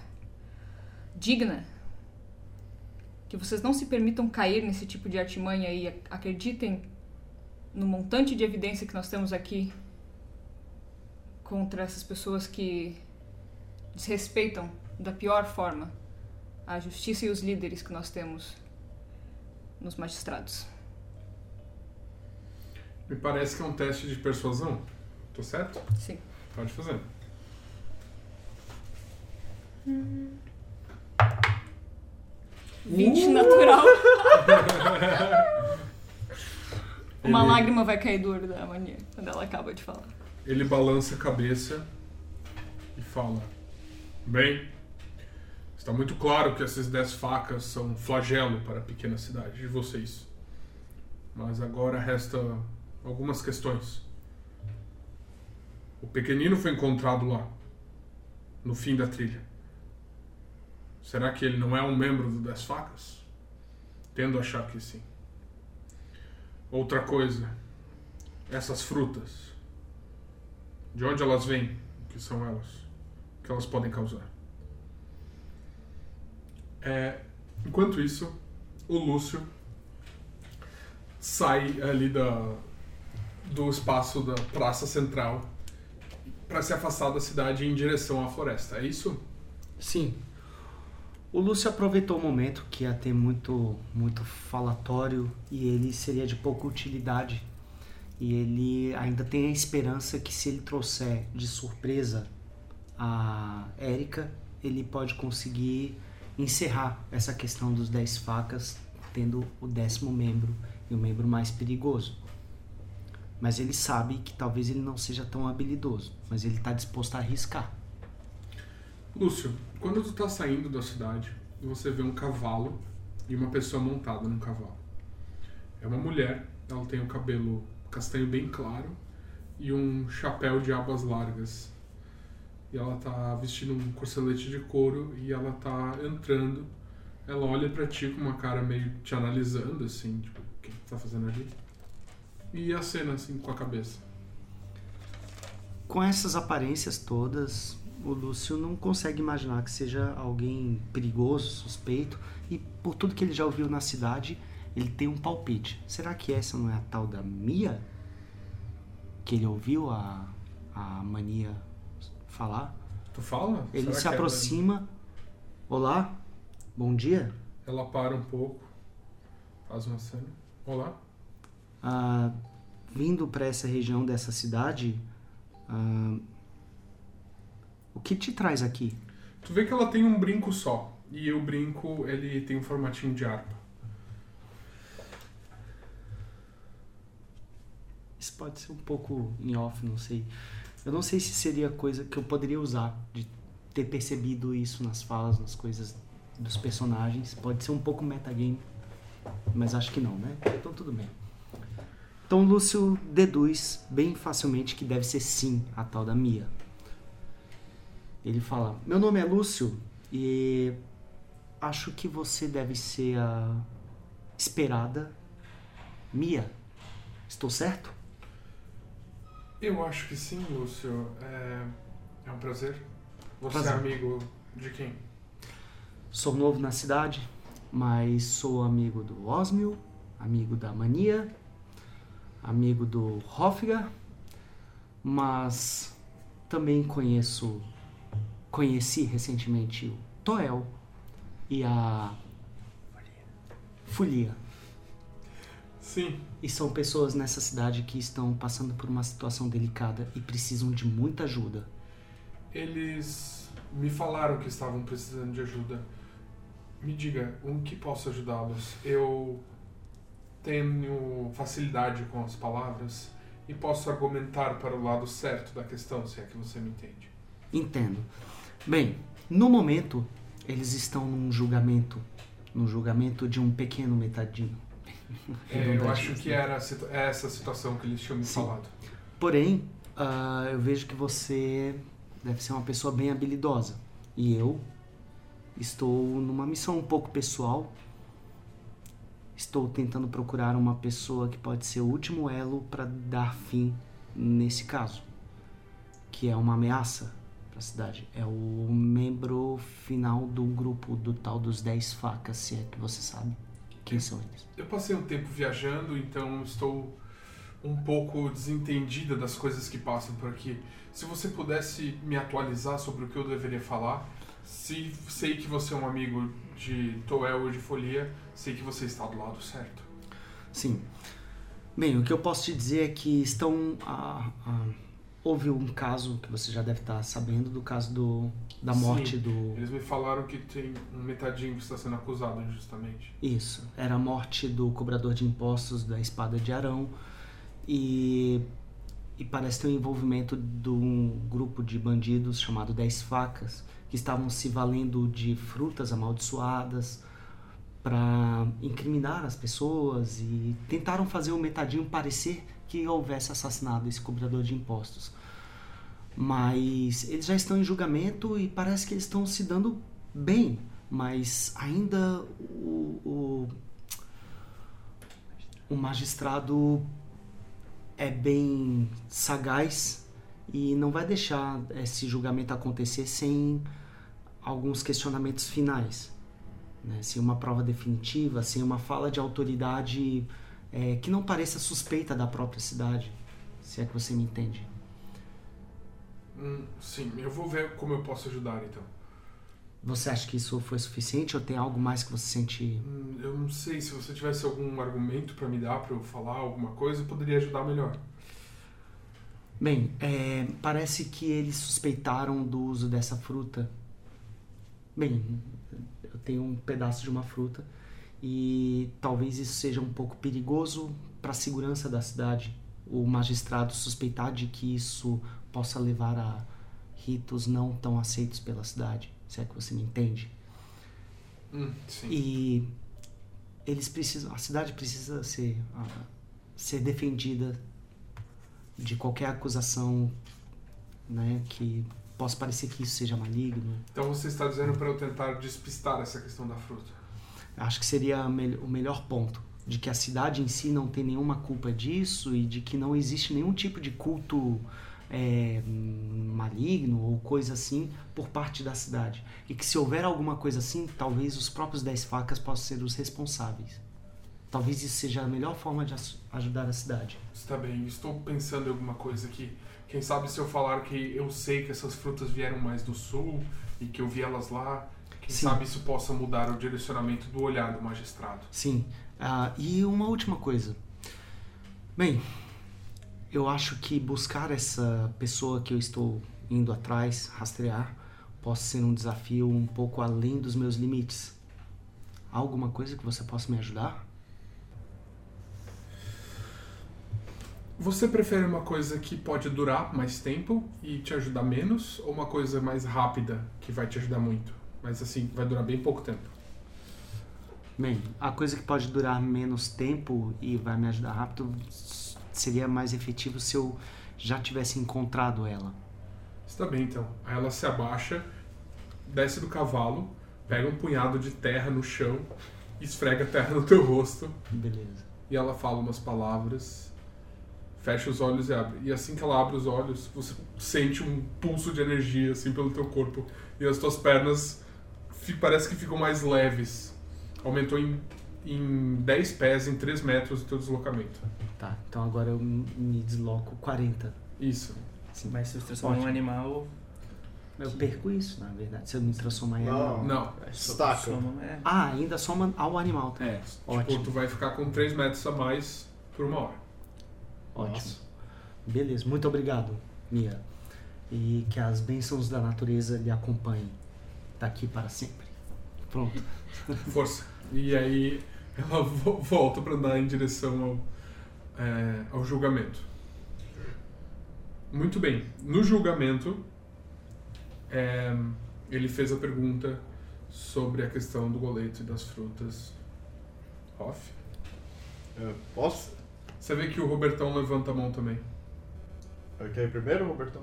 digna, que vocês não se permitam cair nesse tipo de artimanha e acreditem no montante de evidência que nós temos aqui contra essas pessoas que desrespeitam da pior forma a justiça e os líderes que nós temos nos magistrados. Me parece que é um teste de persuasão. Tô certo? Sim. Pode fazer. Hum. 20 uh! natural. Uma Ele... lágrima vai cair do olho da mania quando ela acaba de falar. Ele balança a cabeça e fala: Bem, está muito claro que essas dez facas são um flagelo para a pequena cidade de vocês. Mas agora resta algumas questões. O pequenino foi encontrado lá, no fim da trilha. Será que ele não é um membro do Das Facas? Tendo a achar que sim. Outra coisa, essas frutas. De onde elas vêm? O que são elas? O que elas podem causar? É, enquanto isso, o Lúcio sai ali da, do espaço da Praça Central para se afastar da cidade em direção à floresta. É isso? Sim. O Lúcio aproveitou o momento que ia ter muito, muito falatório e ele seria de pouca utilidade. E ele ainda tem a esperança que se ele trouxer de surpresa a Érica, ele pode conseguir encerrar essa questão dos 10 facas, tendo o décimo membro e o membro mais perigoso. Mas ele sabe que talvez ele não seja tão habilidoso, mas ele está disposto a arriscar. Lúcio, quando tu tá saindo da cidade, você vê um cavalo e uma pessoa montada num cavalo. É uma mulher, ela tem o cabelo castanho bem claro e um chapéu de abas largas. E ela tá vestindo um corcelete de couro e ela tá entrando. Ela olha para ti com uma cara meio te analisando, assim, tipo, o que tá fazendo ali? E a cena, assim, com a cabeça. Com essas aparências todas, o Lúcio não consegue imaginar que seja alguém perigoso, suspeito, e por tudo que ele já ouviu na cidade, ele tem um palpite. Será que essa não é a tal da Mia? Que ele ouviu a, a mania falar? Tu fala? Ele Será se é aproxima. Olá, bom dia. Ela para um pouco, faz uma cena. Olá. Ah, vindo para essa região dessa cidade, ah, o que te traz aqui? Tu vê que ela tem um brinco só. E o brinco, ele tem um formatinho de harpa. Isso pode ser um pouco em off, não sei. Eu não sei se seria coisa que eu poderia usar, de ter percebido isso nas falas, nas coisas dos personagens. Pode ser um pouco metagame, mas acho que não, né? Então tudo bem. Então Lúcio deduz bem facilmente que deve ser sim a tal da Mia. Ele fala: Meu nome é Lúcio e acho que você deve ser a esperada Mia. Estou certo? Eu acho que sim, Lúcio. É, é um prazer. Você prazer. é amigo de quem? Sou novo na cidade, mas sou amigo do Osmio, amigo da Mania, amigo do Hofgar, mas também conheço conheci recentemente o Toel e a Folia. Sim. E são pessoas nessa cidade que estão passando por uma situação delicada e precisam de muita ajuda. Eles me falaram que estavam precisando de ajuda. Me diga, um que posso ajudá-los? Eu tenho facilidade com as palavras e posso argumentar para o lado certo da questão, se é que você me entende. Entendo. Bem, no momento, eles estão num julgamento. No julgamento de um pequeno metadinho. É, eu acho que não. era é essa situação que eles tinham me Sim. falado. Porém, ah, eu vejo que você deve ser uma pessoa bem habilidosa. E eu estou numa missão um pouco pessoal. Estou tentando procurar uma pessoa que pode ser o último elo para dar fim nesse caso, que é uma ameaça cidade. É o membro final do grupo do tal dos 10 facas, se é que você sabe quem são eles. Eu passei um tempo viajando, então estou um pouco desentendida das coisas que passam por aqui. Se você pudesse me atualizar sobre o que eu deveria falar, se sei que você é um amigo de Toel e de Folia, sei que você está do lado certo. Sim. Bem, o que eu posso te dizer é que estão. ah, ah, houve um caso que você já deve estar sabendo do caso do, da Sim. morte do. Eles me falaram que tem um metadinho que está sendo acusado injustamente. Isso, era a morte do cobrador de impostos da Espada de Arão e, e parece ter um envolvimento de um grupo de bandidos chamado Dez Facas que estavam se valendo de frutas amaldiçoadas para incriminar as pessoas e tentaram fazer o metadinho parecer que houvesse assassinado esse cobrador de impostos. Mas eles já estão em julgamento e parece que eles estão se dando bem, mas ainda o, o, o magistrado é bem sagaz e não vai deixar esse julgamento acontecer sem alguns questionamentos finais. Né? Sem uma prova definitiva, sem uma fala de autoridade é, que não pareça suspeita da própria cidade, se é que você me entende. Hum, sim, eu vou ver como eu posso ajudar então. Você acha que isso foi suficiente ou tem algo mais que você sente Hum, eu não sei se você tivesse algum argumento para me dar para eu falar alguma coisa, eu poderia ajudar melhor. Bem, é, parece que eles suspeitaram do uso dessa fruta. Bem, eu tenho um pedaço de uma fruta e talvez isso seja um pouco perigoso para a segurança da cidade. O magistrado suspeitar de que isso possa levar a ritos não tão aceitos pela cidade, se é que você me entende. Hum. E eles precisam, a cidade precisa ser ah, ser defendida de qualquer acusação, né, que possa parecer que isso seja maligno. Então você está dizendo para eu tentar despistar essa questão da fruta. Acho que seria o melhor ponto, de que a cidade em si não tem nenhuma culpa disso e de que não existe nenhum tipo de culto é, maligno ou coisa assim por parte da cidade. E que se houver alguma coisa assim, talvez os próprios Dez Facas possam ser os responsáveis. Talvez isso seja a melhor forma de ajudar a cidade. Está bem, estou pensando em alguma coisa aqui. Quem sabe se eu falar que eu sei que essas frutas vieram mais do sul e que eu vi elas lá, quem Sim. sabe isso possa mudar o direcionamento do olhar do magistrado. Sim. Ah, e uma última coisa. Bem, eu acho que buscar essa pessoa que eu estou indo atrás, rastrear, possa ser um desafio um pouco além dos meus limites. Há alguma coisa que você possa me ajudar? Você prefere uma coisa que pode durar mais tempo e te ajudar menos, ou uma coisa mais rápida que vai te ajudar muito? Mas assim, vai durar bem pouco tempo. Bem, a coisa que pode durar menos tempo e vai me ajudar rápido seria mais efetivo se eu já tivesse encontrado ela. Está bem então. Aí ela se abaixa, desce do cavalo, pega um punhado de terra no chão, esfrega a terra no teu rosto Beleza. e ela fala umas palavras, fecha os olhos e abre. E assim que ela abre os olhos, você sente um pulso de energia assim pelo teu corpo e as tuas pernas parece que ficam mais leves. Aumentou em, em 10 pés, em 3 metros o teu deslocamento. Tá, então agora eu me desloco 40. Isso. Mas se você transforma num Ótimo. animal. Eu perco isso, na verdade, se eu me transformar em animal. Não. que Estaca. soma- é. Ah, ainda soma ao animal, tá? É. Ótimo. Tipo, tu vai ficar com 3 metros a mais por uma hora. Ótimo. Nossa. Beleza, muito obrigado, Mia. E que as bênçãos da natureza lhe acompanhem daqui para sempre. Pronto. Força. E aí ela vo- volta pra andar em direção ao, é, ao julgamento. Muito bem. No julgamento, é, ele fez a pergunta sobre a questão do goleto e das frutas. Hoff. Eu posso? Você vê que o Robertão levanta a mão também. Eu quero ir primeiro, Robertão?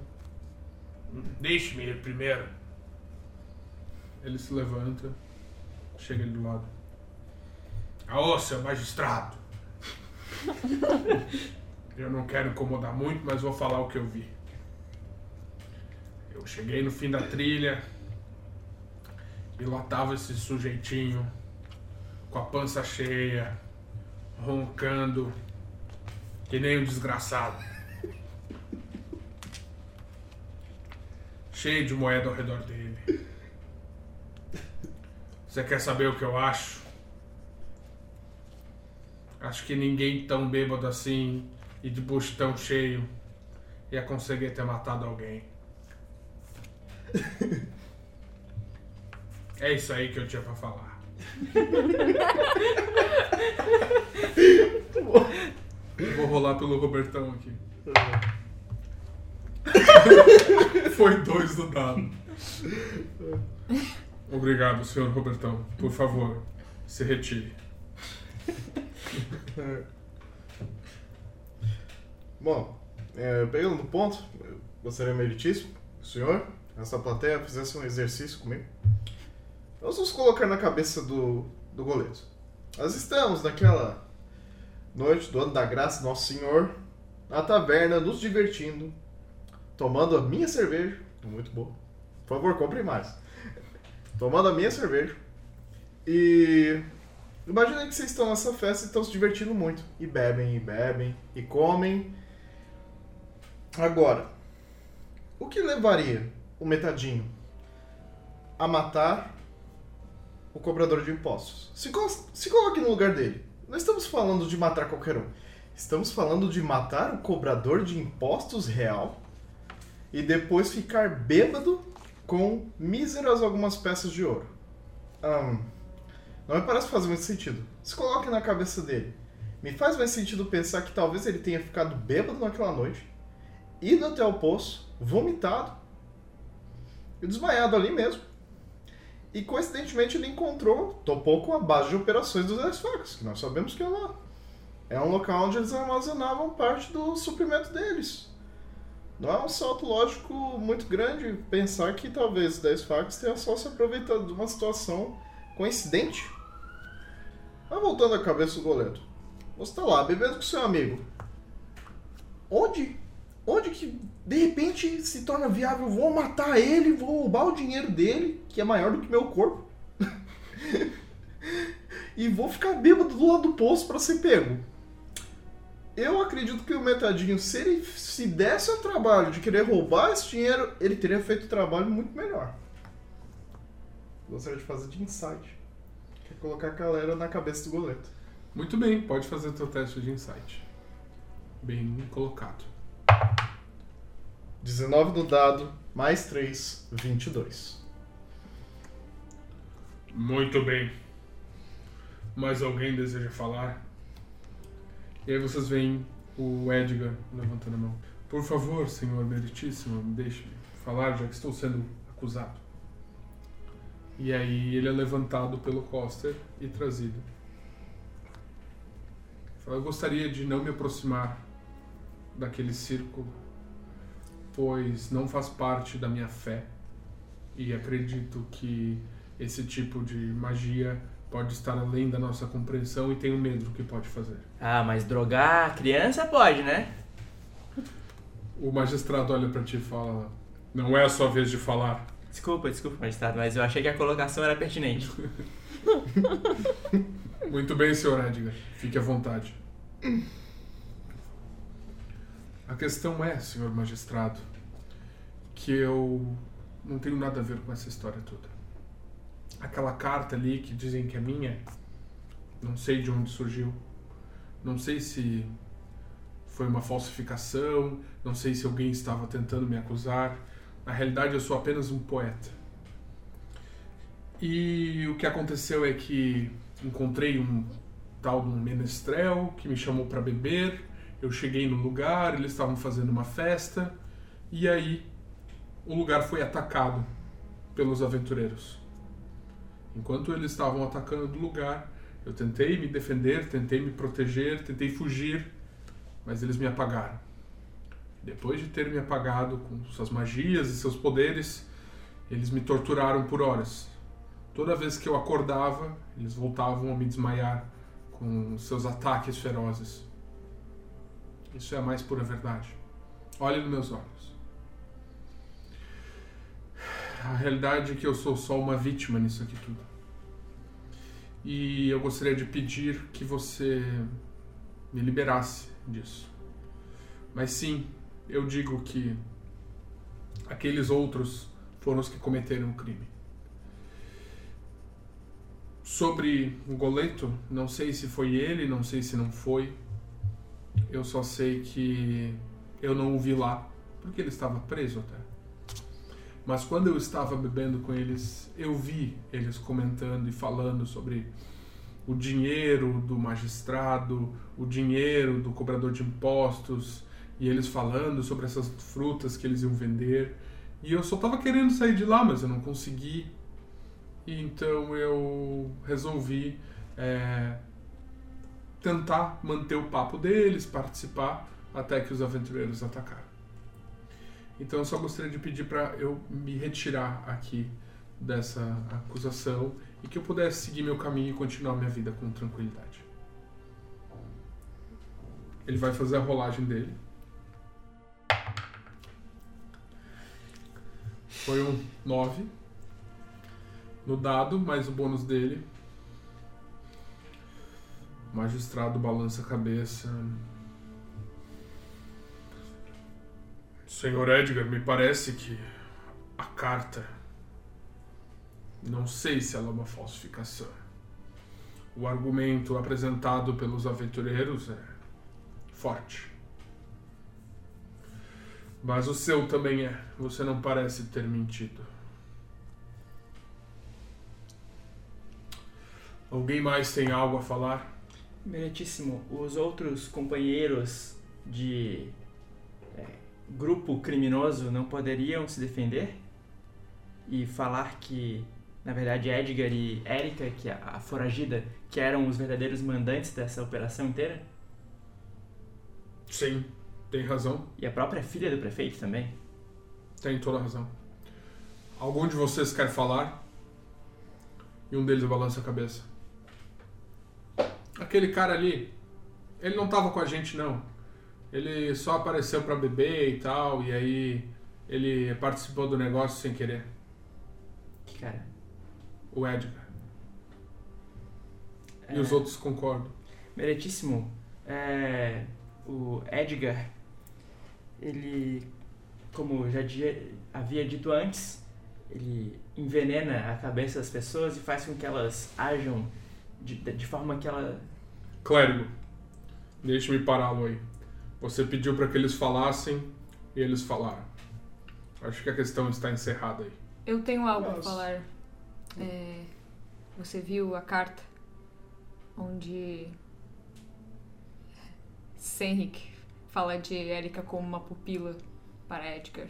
Deixe-me ir primeiro. Ele se levanta, chega ali do lado. Aô, seu magistrado! Eu não quero incomodar muito, mas vou falar o que eu vi. Eu cheguei no fim da trilha e lá tava esse sujeitinho com a pança cheia, roncando, que nem um desgraçado. Cheio de moeda ao redor dele. Você quer saber o que eu acho? Acho que ninguém tão bêbado assim e de bucho tão cheio ia conseguir ter matado alguém. É isso aí que eu tinha pra falar. Eu vou rolar pelo Robertão aqui. Foi dois do dado. Obrigado, senhor Robertão. Por favor, se retire. Bom, é, pegando no ponto, gostaria meritíssimo que o senhor, essa plateia, fizesse um exercício comigo. Vamos nos colocar na cabeça do, do goleiro. Nós estamos naquela noite do ano da graça Nosso Senhor, na taverna, nos divertindo, tomando a minha cerveja, muito boa. Por favor, compre mais. Tomando a minha cerveja. E Imaginem que vocês estão nessa festa e estão se divertindo muito. E bebem, e bebem, e comem. Agora, o que levaria o metadinho a matar o cobrador de impostos? Se, se coloque no lugar dele. Não estamos falando de matar qualquer um. Estamos falando de matar o cobrador de impostos real e depois ficar bêbado com míseras algumas peças de ouro. Ahn, não me parece fazer muito sentido. Se coloque na cabeça dele. Me faz mais sentido pensar que talvez ele tenha ficado bêbado naquela noite, ido até o poço, vomitado e desmaiado ali mesmo. E coincidentemente ele encontrou, topou com a base de operações dos Facas, que nós sabemos que é lá. É um local onde eles armazenavam parte do suprimento deles. Não é um salto lógico muito grande pensar que talvez os 10 facas tenham só se aproveitado de uma situação coincidente. Mas voltando à cabeça do goleiro. Você tá lá, bebendo com seu amigo. Onde? Onde que de repente se torna viável? Vou matar ele, vou roubar o dinheiro dele, que é maior do que meu corpo. e vou ficar bêbado do lado do poço pra ser pego. Eu acredito que o Metadinho, se ele se desse ao trabalho de querer roubar esse dinheiro, ele teria feito o trabalho muito melhor. Gostaria de fazer de insight. Colocar a galera na cabeça do goleto. Muito bem, pode fazer teu teste de insight. Bem colocado. 19 no dado, mais 3, 22. Muito bem. Mais alguém deseja falar? E aí vocês veem o Edgar levantando a mão. Por favor, senhor meritíssimo, me deixe falar, já que estou sendo acusado. E aí ele é levantado pelo Coster e trazido. Eu gostaria de não me aproximar daquele círculo, pois não faz parte da minha fé. E acredito que esse tipo de magia pode estar além da nossa compreensão e tenho medo do que pode fazer. Ah, mas drogar a criança pode, né? O magistrado olha pra ti e fala: Não é a sua vez de falar. Desculpa, desculpa, magistrado, mas eu achei que a colocação era pertinente. Muito bem, senhor Edgar. Fique à vontade. A questão é, senhor magistrado, que eu não tenho nada a ver com essa história toda. Aquela carta ali que dizem que é minha, não sei de onde surgiu. Não sei se foi uma falsificação, não sei se alguém estava tentando me acusar. Na realidade, eu sou apenas um poeta. E o que aconteceu é que encontrei um tal de um menestrel que me chamou para beber. Eu cheguei no lugar, eles estavam fazendo uma festa E aí, o lugar foi atacado pelos aventureiros. Enquanto eles estavam atacando o lugar, eu tentei me defender, tentei me proteger, tentei fugir, mas eles me apagaram. Depois de ter me apagado com suas magias e seus poderes, eles me torturaram por horas. Toda vez que eu acordava, eles voltavam a me desmaiar com seus ataques ferozes. Isso é a mais pura verdade. Olhe nos meus olhos. A realidade é que eu sou só uma vítima nisso aqui tudo. E eu gostaria de pedir que você me liberasse disso. Mas sim, eu digo que aqueles outros foram os que cometeram o crime. Sobre o Goleto, não sei se foi ele, não sei se não foi. Eu só sei que eu não o vi lá, porque ele estava preso até. Mas quando eu estava bebendo com eles, eu vi eles comentando e falando sobre o dinheiro do magistrado, o dinheiro do cobrador de impostos, e eles falando sobre essas frutas que eles iam vender. E eu só estava querendo sair de lá, mas eu não consegui. E então eu resolvi é, tentar manter o papo deles, participar, até que os aventureiros atacaram. Então eu só gostaria de pedir para eu me retirar aqui dessa acusação e que eu pudesse seguir meu caminho e continuar minha vida com tranquilidade. Ele vai fazer a rolagem dele. Foi um 9 no dado, mais o bônus dele. O magistrado balança a cabeça. Senhor Edgar, me parece que a carta. Não sei se ela é uma falsificação. O argumento apresentado pelos aventureiros é forte. Mas o seu também é. Você não parece ter mentido. Alguém mais tem algo a falar? Meritíssimo, os outros companheiros de é, grupo criminoso não poderiam se defender e falar que, na verdade, Edgar e Erika, que é a foragida, que eram os verdadeiros mandantes dessa operação inteira? Sim, tem razão. E a própria filha do prefeito também? Tem toda razão. Algum de vocês quer falar? E um deles balança a cabeça. Aquele cara ali, ele não tava com a gente não. Ele só apareceu para beber e tal, e aí ele participou do negócio sem querer. Que cara? O Edgar. E É. os outros concordam. Meritíssimo, é, o Edgar, ele, como já dia- havia dito antes, ele envenena a cabeça das pessoas e faz com que elas ajam de, de forma que ela. Clérigo, deixe-me pará-lo aí. Você pediu para que eles falassem e eles falaram. Acho que a questão está encerrada aí. Eu tenho algo a Nossa. falar. É, você viu a carta onde Senric fala de Erika como uma pupila para Edgar.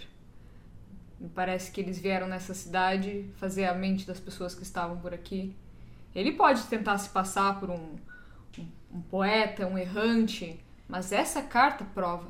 Me parece que eles vieram nessa cidade fazer a mente das pessoas que estavam por aqui. Ele pode tentar se passar por um, um, um poeta, um errante, mas essa carta prova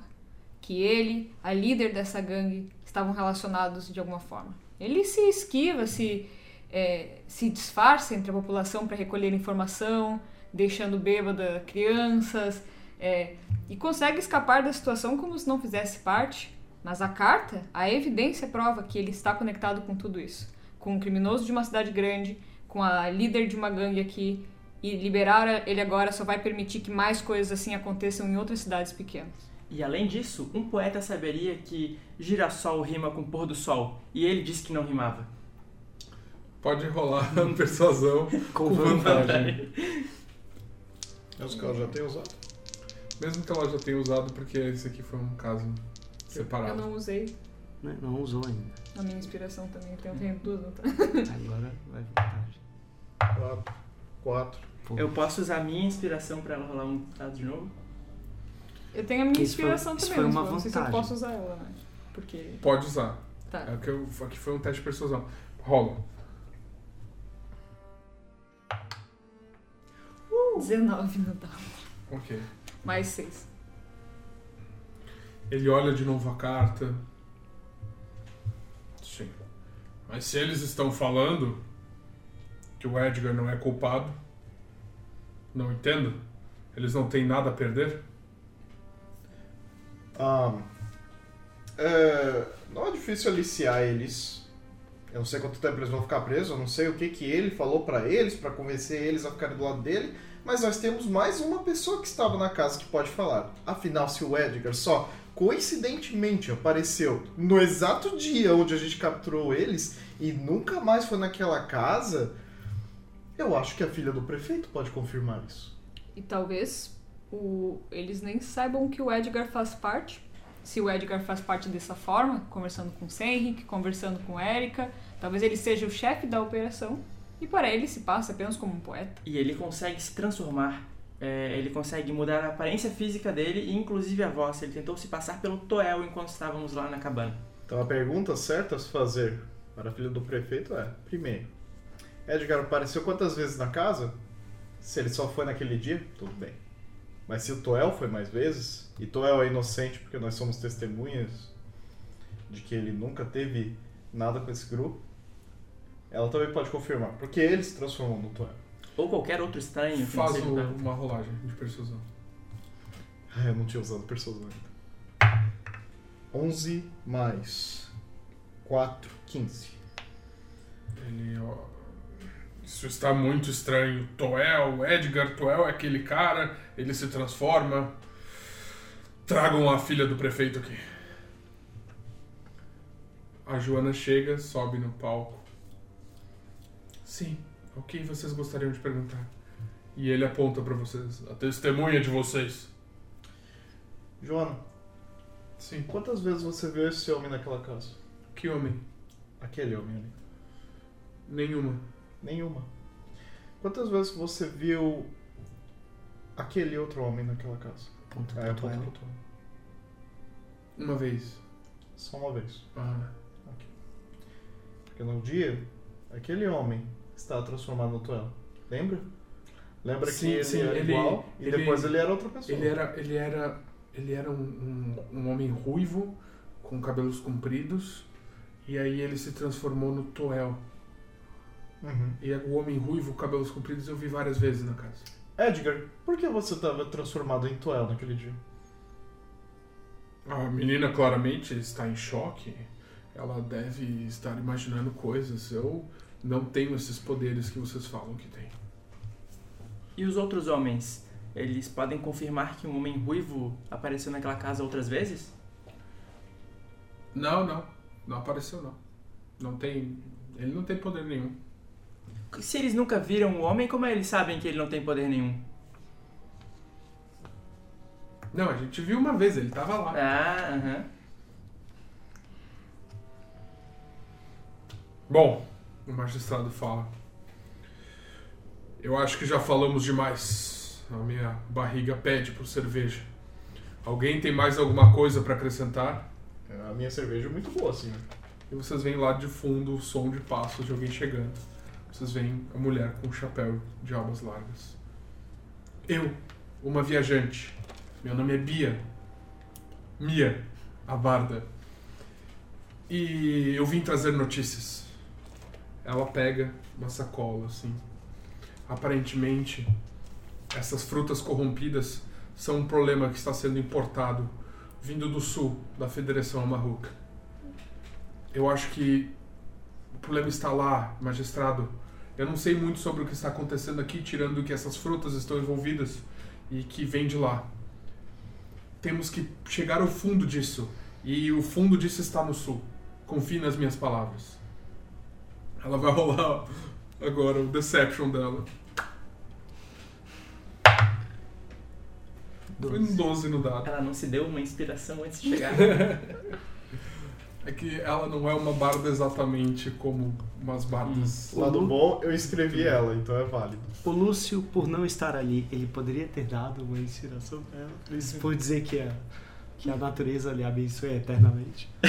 que ele, a líder dessa gangue, estavam relacionados de alguma forma. Ele se esquiva, se, é, se disfarça entre a população para recolher informação, deixando bêbada crianças, é, e consegue escapar da situação como se não fizesse parte. Mas a carta, a evidência prova que ele está conectado com tudo isso. Com um criminoso de uma cidade grande, com a líder de uma gangue aqui, e liberar ele agora só vai permitir que mais coisas assim aconteçam em outras cidades pequenas. E além disso, um poeta saberia que girassol rima com pôr do sol, e ele disse que não rimava. Pode rolar persuasão Com com vantagem. vantagem. Os caras já têm usado. Mesmo que ela já tenha usado, porque esse aqui foi um caso Eu separado. não usei Né? Não usou ainda. a minha inspiração também, então eu tenho duas outras. Agora vai vantagem. Quatro. Quatro. Pô, Eu posso usar a minha inspiração pra ela rolar um dado de novo? Eu tenho a minha Isso foi- inspiração isso também, foi mas uma eu não sei se eu vantagem. posso usar ela, né? porque. Pode usar. Tá. É que eu, aqui foi um teste de persuasão. Rola. 19 no dado. Ok. Mais 6. Ele olha de novo a carta. Sim. Mas se eles estão falando que o Edgar não é culpado, não entendo. Eles não têm nada a perder? Ah, é, não é difícil aliciar eles. Eu não sei quanto tempo eles vão ficar presos, eu não sei o que, que ele falou pra eles, pra convencer eles a ficarem do lado dele, mas nós temos mais uma pessoa que estava na casa que pode falar. Afinal, se o Edgar só coincidentemente apareceu no exato dia onde a gente capturou eles e nunca mais foi naquela casa, eu acho que a filha do prefeito pode confirmar isso. E talvez o, eles nem saibam que o Edgar faz parte. Se o Edgar faz parte dessa forma, conversando com o Senric, conversando com Erika, talvez ele seja o chefe da operação e para ele se passa apenas como um poeta. E ele consegue se transformar. é, ele consegue mudar a aparência física dele e inclusive a voz. Ele tentou se passar pelo Toel enquanto estávamos lá na cabana. Então a pergunta certa a se fazer para a filha do prefeito é: primeiro, Edgar apareceu quantas vezes na casa? Se ele só foi naquele dia, tudo bem. Mas se o Toel foi mais vezes, e Toel é inocente porque nós somos testemunhas de que ele nunca teve nada com esse grupo, ela também pode confirmar, porque ele se transformou no Toel. Ou qualquer outro estranho que Faz não seja o- uma rolagem de persuasão. Ah, eu não tinha usado persuasão ainda. 11 mais 4, 15. Ele, ó, isso está muito estranho. Toel, Edgar Toel é aquele cara, ele se transforma. Tragam a filha do prefeito aqui. A Joana chega, sobe no palco. Sim, o que vocês gostariam de perguntar? E ele aponta pra vocês, a testemunha de vocês. Joana, Sim, quantas vezes você viu esse homem naquela casa? que homem? Aquele homem ali. Nenhuma. Nenhuma. Quantas vezes você viu aquele outro homem naquela casa? Ponto É, ponto ponto. Uma vez. Só uma vez. Ah, Porque no dia, aquele homem estava transformado no Toel. Lembra? Lembra Sim, que ele sim, era ele- igual e ele- depois ele era outra pessoa. Ele era, ele era, ele era um, um, um homem ruivo, com cabelos compridos, e aí ele se transformou no Toel. Uhum. E o homem ruivo, cabelos compridos, eu vi várias vezes na casa. Edgar, por que você estava transformado em Toel naquele dia? A menina claramente está em choque. Ela deve estar imaginando coisas. Eu não tenho esses poderes que vocês falam que tem. E os outros homens? Eles podem confirmar que um homem ruivo apareceu naquela casa outras vezes? Não, não. Não apareceu, não. Não tem. Ele não tem poder nenhum. Se eles nunca viram o homem, como eles sabem que ele não tem poder nenhum? Não, a gente viu uma vez, ele tava lá. Ah, aham. Bom, o magistrado fala. Eu acho que já falamos demais. A minha barriga pede por cerveja. Alguém tem mais alguma coisa para acrescentar? A minha cerveja é muito boa, assim. E vocês veem lá de fundo o som de passos de alguém chegando. Vocês veem a mulher com um chapéu de abas largas. Eu, uma viajante. Meu nome é Bia. Mia, a barda. E eu vim trazer notícias. Ela pega uma sacola, assim. Aparentemente, essas frutas corrompidas são um problema que está sendo importado vindo do sul, da Federação Amarruca. Eu acho que o problema está lá, magistrado. Eu não sei muito sobre o que está acontecendo aqui, tirando que essas frutas estão envolvidas e que vem de lá. Temos que chegar ao fundo disso. E o fundo disso está no sul. Confie nas minhas palavras. Ela vai rolar agora o Deception dela. Foi um 12 no dado. Ela não se deu uma inspiração antes de chegar. É que ela não é uma barda exatamente como umas bardas. Lado bom, eu escrevi ela, então é válido. O Lúcio, por não estar ali, ele poderia ter dado uma inspiração pra ela. Por isso, por dizer que a, Que a natureza lhe abençoe eternamente.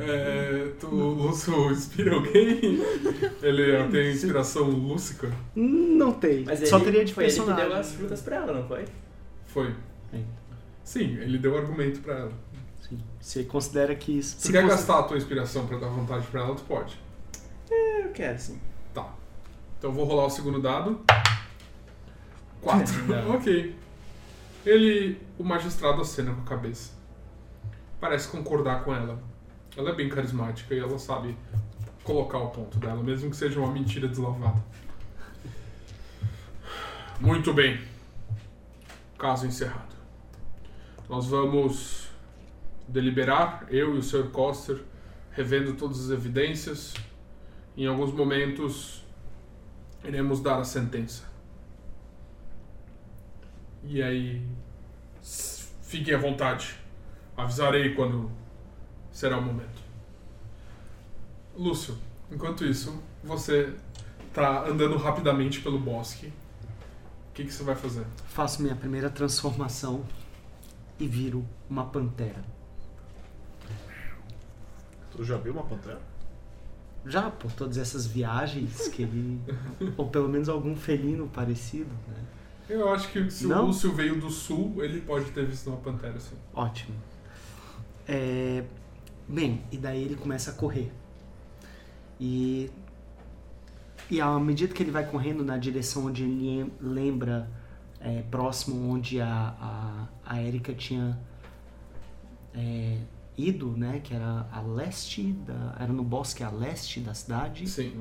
É, tu, Lúcio inspira alguém? Ele tem inspiração lúcica? Não tem. Mas Só ele- teria de foi ele que personagem. deu as frutas pra ela, não foi? Foi. É. Sim, ele deu argumento pra ela. Sim. Você considera que isso. Se se quer cons- gastar a tua inspiração pra dar vontade pra ela, tu pode. Eu quero, sim. Tá. Então eu vou rolar o segundo dado. Quatro. Ok. Ele. O magistrado acena com a cabeça. Parece concordar com ela. Ela é bem carismática e ela sabe colocar o ponto dela, mesmo que seja uma mentira deslavada. Muito bem. Caso encerrado. Nós vamos deliberar, eu e o Sr. Coster, revendo todas as evidências. Em alguns momentos, iremos dar a sentença. E aí, fiquem à vontade. Avisarei quando será o momento. Lúcio, enquanto isso, você tá andando rapidamente pelo bosque. O que, que você vai fazer? Faço minha primeira transformação e viro uma pantera. Tu já viu uma pantera? Já por todas essas viagens que ele. ou pelo menos algum felino parecido, né? Eu acho que se Não? o Lúcio veio do sul, ele pode ter visto uma pantera assim. Ótimo. É, Bem, e daí ele começa a correr. E. E à medida que ele vai correndo na direção onde ele em- lembra, é, próximo onde a, a, a Erika tinha é, ido, né? Que era a leste, da, era no bosque a leste da cidade. Sim,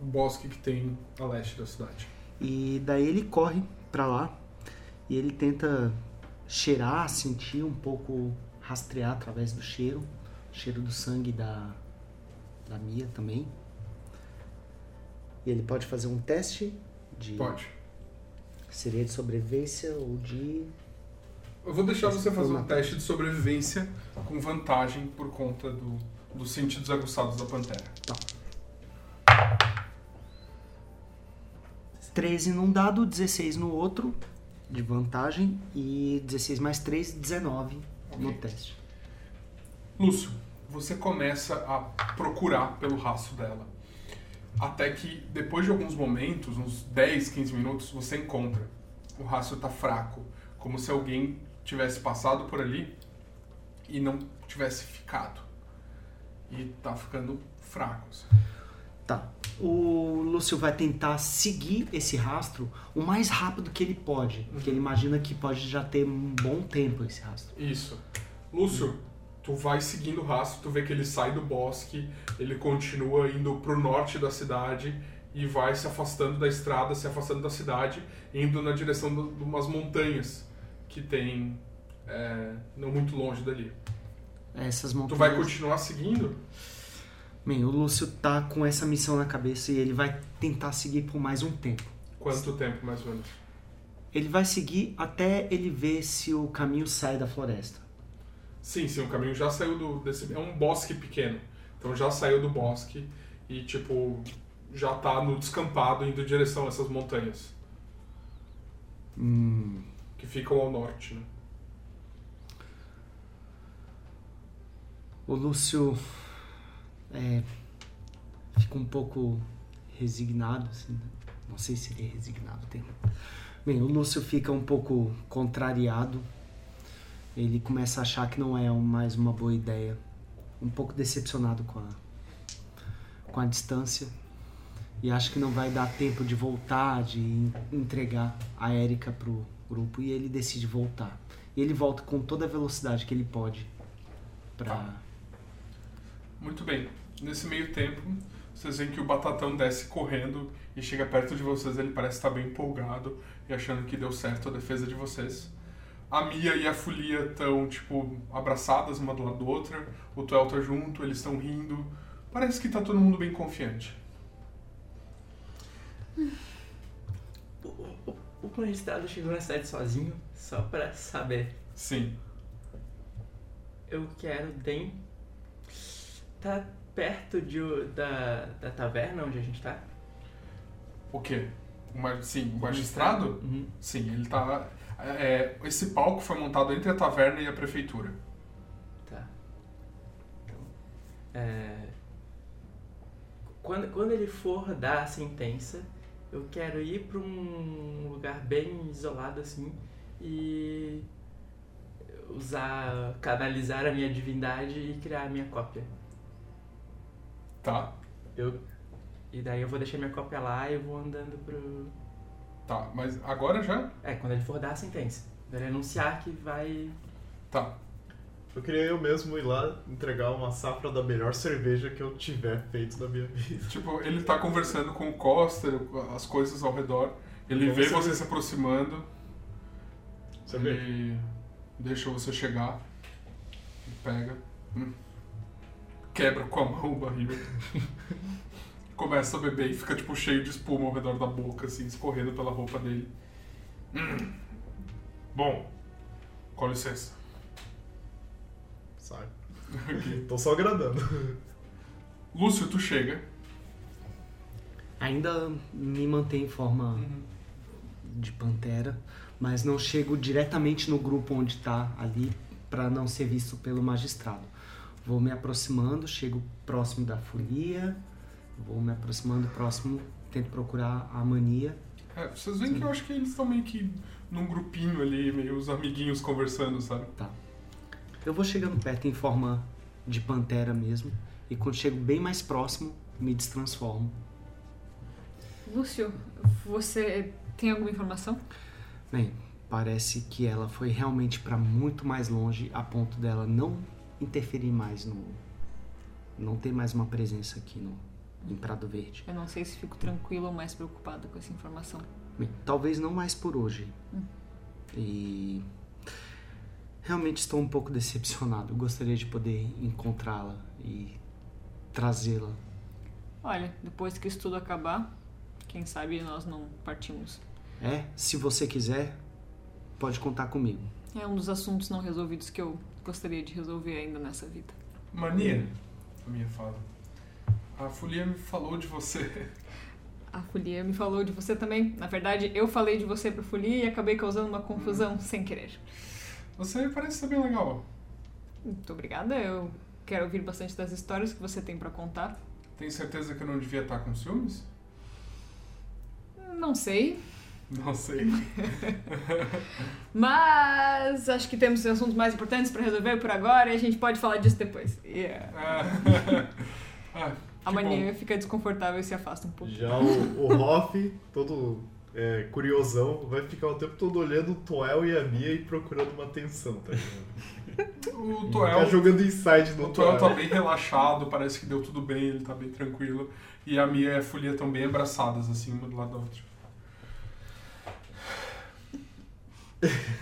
o bosque que tem a leste da cidade. E daí ele corre pra lá e ele tenta cheirar, sentir um pouco, rastrear através do cheiro, cheiro do sangue da, da Mia também. E ele pode fazer um teste de. Pode. Seria de sobrevivência ou de. Eu vou deixar você fazer um teste de sobrevivência com vantagem por conta do, dos sentidos aguçados da pantera. 13 num dado, 16 no outro, de vantagem, e 16 mais 3, 19 no Ok. teste. Lúcio, você começa a procurar pelo rastro dela. Até que, depois de alguns momentos, uns 10, 15 minutos, você encontra. O rastro tá fraco. Como se alguém tivesse passado por ali e não tivesse ficado. E tá ficando fraco. assim. Tá. O Lúcio vai tentar seguir esse rastro o mais rápido que ele pode. Porque ele imagina que pode já ter um bom tempo esse rastro. Isso. Lúcio, tu vai seguindo o rastro, tu vê que ele sai do bosque, ele continua indo pro norte da cidade e vai se afastando da estrada, se afastando da cidade, indo na direção de umas montanhas que tem é, não muito longe dali. Essas Tu montanhas. vai continuar seguindo? Bem, o Lúcio tá com essa missão na cabeça e ele vai tentar seguir por mais um tempo. Quanto tempo, mais ou menos? Ele vai seguir até ele ver se o caminho sai da floresta. Sim, sim, o caminho já saiu do, desse... É um bosque pequeno. Então já saiu do bosque e, tipo, já tá no descampado indo em direção a essas montanhas. Hum. Que ficam ao norte, né? O Lúcio é, fica um pouco resignado, assim, né? não sei se ele é resignado. Tem... Bem, o Lúcio fica um pouco contrariado. Ele começa a achar que não é mais uma boa ideia. Um pouco decepcionado com a, com a distância. E acha que não vai dar tempo de voltar, de en- entregar a Erika pro grupo. E ele decide voltar. E ele volta com toda a velocidade que ele pode. Tá. Muito bem. Nesse meio tempo, vocês veem que o Batatão desce correndo e chega perto de vocês. Ele parece estar bem empolgado e achando que deu certo a defesa de vocês. A Mia e a Folia estão, tipo, abraçadas uma do lado da outra. O Tuel tá junto, eles estão rindo. Parece que tá todo mundo bem confiante. O, o, o magistrado chegou na cidade sozinho, só pra saber. Sim. Eu quero Den. Tá perto de, o- da, da taverna onde a gente tá? O quê? O Sim, o magistrado? Uhum. Sim, ele tá. É, esse palco foi montado entre a taverna e a prefeitura. Tá. Então, é, quando, quando ele for dar a sentença, eu quero ir pra um lugar bem isolado assim e usar, canalizar a minha divindade e criar a minha cópia. Tá? Eu, e daí eu vou deixar minha cópia lá e vou andando pro. Tá, mas agora já? É, quando ele for dar a sentença. Ele anunciar que vai. Tá. Eu queria eu mesmo ir lá entregar uma safra da melhor cerveja que eu tiver feito na minha vida. Tipo, ele tá conversando com o Costa, as coisas ao redor. Ele Vamos vê você se aproximando. Você vê? Ele deixa você chegar. Pega. hum, Quebra com a mão o barril. Começa a beber e fica tipo cheio de espuma ao redor da boca, assim, escorrendo pela roupa dele. Hum. Bom, com licença. Sai. Tô só agradando. Lúcio, tu chega. Ainda me mantém em forma de pantera, mas não chego diretamente no grupo onde tá ali para não ser visto pelo magistrado. Vou me aproximando, chego próximo da folia, vou me aproximando próximo, tento procurar a mania. É, vocês veem que eu acho que eles estão meio que num grupinho ali, meio os amiguinhos conversando, sabe? Eu vou chegando perto em forma de pantera mesmo, e quando chego bem mais próximo, me destransformo. Lúcio, você tem alguma informação? Bem, parece que ela foi realmente para muito mais longe, a ponto dela não interferir mais no. não ter mais uma presença aqui no, em Prado Verde. Eu não sei se fico tranquila ou mais preocupada com essa informação. Bem, talvez não mais por hoje. Hum. E. realmente estou um pouco decepcionado. Eu gostaria de poder encontrá-la e trazê-la. Olha, depois que isso tudo acabar, quem sabe nós não partimos. É, se você quiser, pode contar comigo. É um dos assuntos não resolvidos que eu gostaria de resolver ainda nessa vida. Mania, a minha fala. A folia me falou de você. A Folia me falou de você também. Na verdade, eu falei de você pra Folia e acabei causando uma confusão sem querer. Você parece ser bem legal. Muito obrigada. Eu quero ouvir bastante das histórias que você tem pra contar. Tem certeza que eu não devia estar com ciúmes? Não sei, Não sei. mas acho que temos assuntos mais importantes pra resolver por agora e a gente pode falar disso depois. Yeah. Ah, ah, A mania fica desconfortável e se afasta um pouco. Já o, o Hoff, todo é, curiosão, vai ficar o tempo todo olhando o Toel e a Mia e procurando uma atenção, tá ligado? O Toel, jogando inside no o Toel. tá bem relaxado, parece que deu tudo bem, ele tá bem tranquilo. E a Mia e a Folia estão bem abraçadas, assim, uma do lado da outra.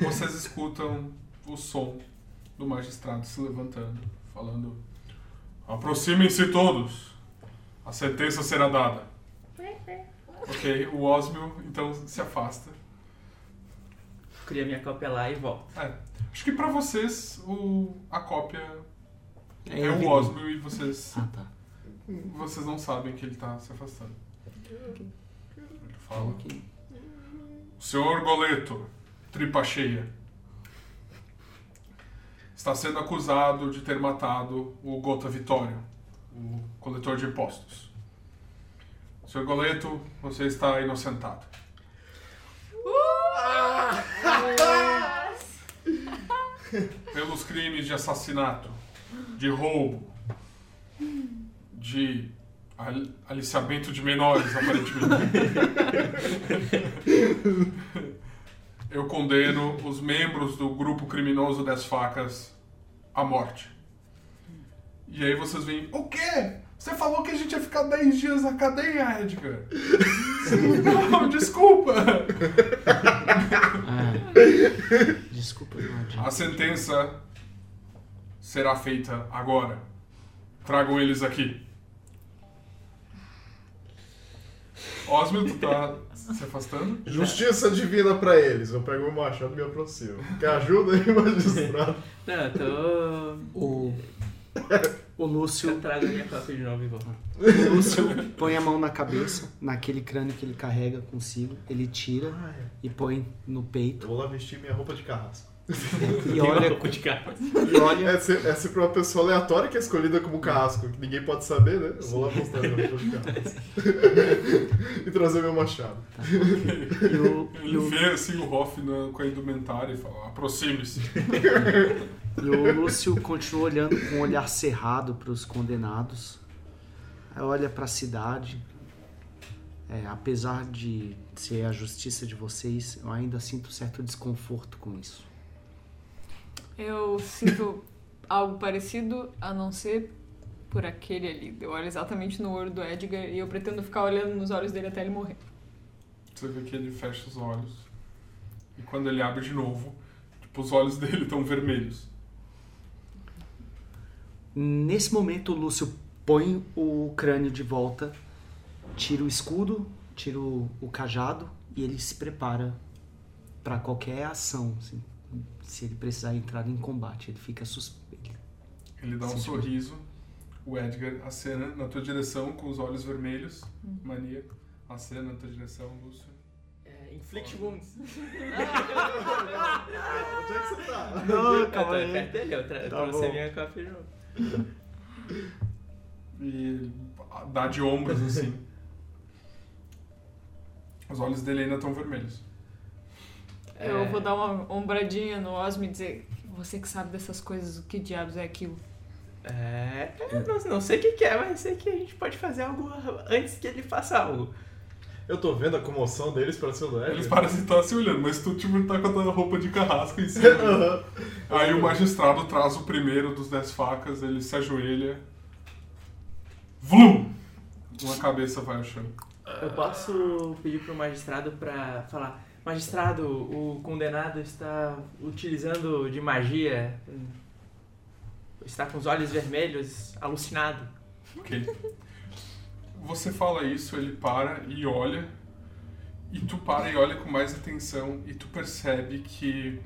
Vocês escutam o som do magistrado se levantando, falando: Aproximem-se todos, a sentença será dada. ok, o Osmio então se afasta. Cria minha cópia lá e volto. Acho que pra vocês o, a cópia é, o ele- Osmio e vocês, Ah, tá. vocês não sabem que ele tá se afastando. Ele fala: Ok. Senhor Goleto, tripa cheia, está sendo acusado de ter matado o Gota Vitório, o coletor de impostos. Senhor Goleto, você está inocentado. Pelos crimes de assassinato, de roubo, de al- aliciamento de menores, aparentemente. Eu condeno os membros do grupo criminoso das facas à morte. E aí vocês veem, o quê? Você falou que a gente ia ficar 10 dias na cadeia, Edgar. Não, desculpa. Ah, desculpa, não adianta. A sentença será feita agora. Tragam eles aqui. Osmio, tu tá se afastando? Justiça divina pra eles. Eu pego o machado e me aproximo. Quer ajuda aí, magistrado? Não, eu tô. O... O Lúcio, Eu trago minha cópia de novo e vou. o Lúcio põe a mão na cabeça, naquele crânio que ele carrega consigo, ele tira e põe no peito Eu vou lá vestir minha roupa de carrasco. E olha, roupa de carro. e olha É, se- é sempre uma pessoa aleatória que é escolhida como carrasco, que ninguém pode saber, né? Eu vou lá mostrar carrasco. e trazer meu machado. e o, e Ele o, vê assim o Hoff na- com a indumentária e fala: aproxime-se. e o Lúcio continua olhando com um olhar cerrado para os condenados. Aí olha para a cidade. É, apesar de ser a justiça de vocês, eu ainda sinto certo desconforto com isso. Eu sinto algo parecido, a não ser por aquele ali. Eu olho exatamente no olho do Edgar e eu pretendo ficar olhando nos olhos dele até ele morrer. Você vê que ele fecha os olhos. E quando ele abre de novo, tipo, os olhos dele estão vermelhos. Nesse momento, o Lúcio põe o crânio de volta, tira o escudo, tira o, o cajado e ele se prepara para qualquer ação. assim. Se ele precisar entrar em combate, ele fica suspeito. Ele dá um sorriso. O Edgar acena na tua direção com os olhos vermelhos. Maníaco. Acena na tua direção, Lúcio. É, inflict wounds. Onde é que você tá? Não, Eu tô perto dele, eu tra- Tá trouxe a minha novo. E dá de ombros assim. Os olhos dele ainda estão vermelhos. Eu É, vou dar uma ombradinha no Osmo e dizer: Você que sabe dessas coisas, o que diabos é aquilo? É, eu não, não sei o que, que é, mas sei que a gente pode fazer algo antes que ele faça algo. Eu tô vendo a comoção deles pra ser o do Edgar. Eles parecem estar se olhando, mas tu tipo tá com a tua roupa de carrasco em cima. Aí o magistrado traz o primeiro dos dez facas, ele se ajoelha. Vlum! Uma cabeça vai ao chão. Eu posso pedir pro magistrado pra falar: Magistrado, o condenado está utilizando de magia. Está com os olhos vermelhos, alucinado. Ok. Você fala isso, ele para e olha. E tu para e olha com mais atenção e tu percebe que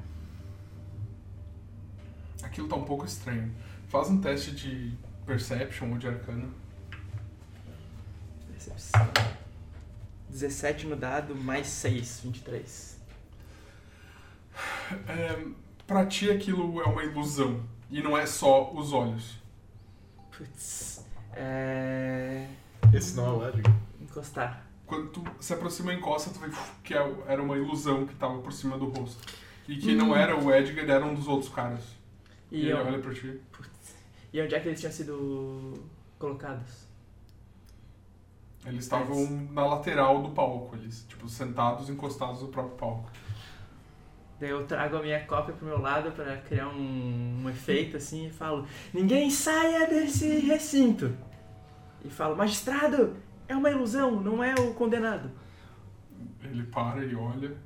aquilo tá um pouco estranho. Faz um teste de perception ou de arcana. Percepção. 17 no dado, mais 6, 23. É, pra ti aquilo é uma ilusão e não é só os olhos. Putz. É. Esse não é o Edgar. Encostar. Quando tu se aproxima e encosta, tu vê que é- era uma ilusão que tava por cima do rosto. E que não era o Edgar, era um dos outros caras. E, E, ele eu- olha pra ti. e onde é que eles tinham sido colocados? Eles estavam na lateral do palco, eles, tipo, sentados, encostados no próprio palco. Daí eu trago a minha cópia pro meu lado pra criar um, um efeito assim e falo: Ninguém saia desse recinto! E falo: Magistrado, é uma ilusão, não é o condenado. Ele para e olha.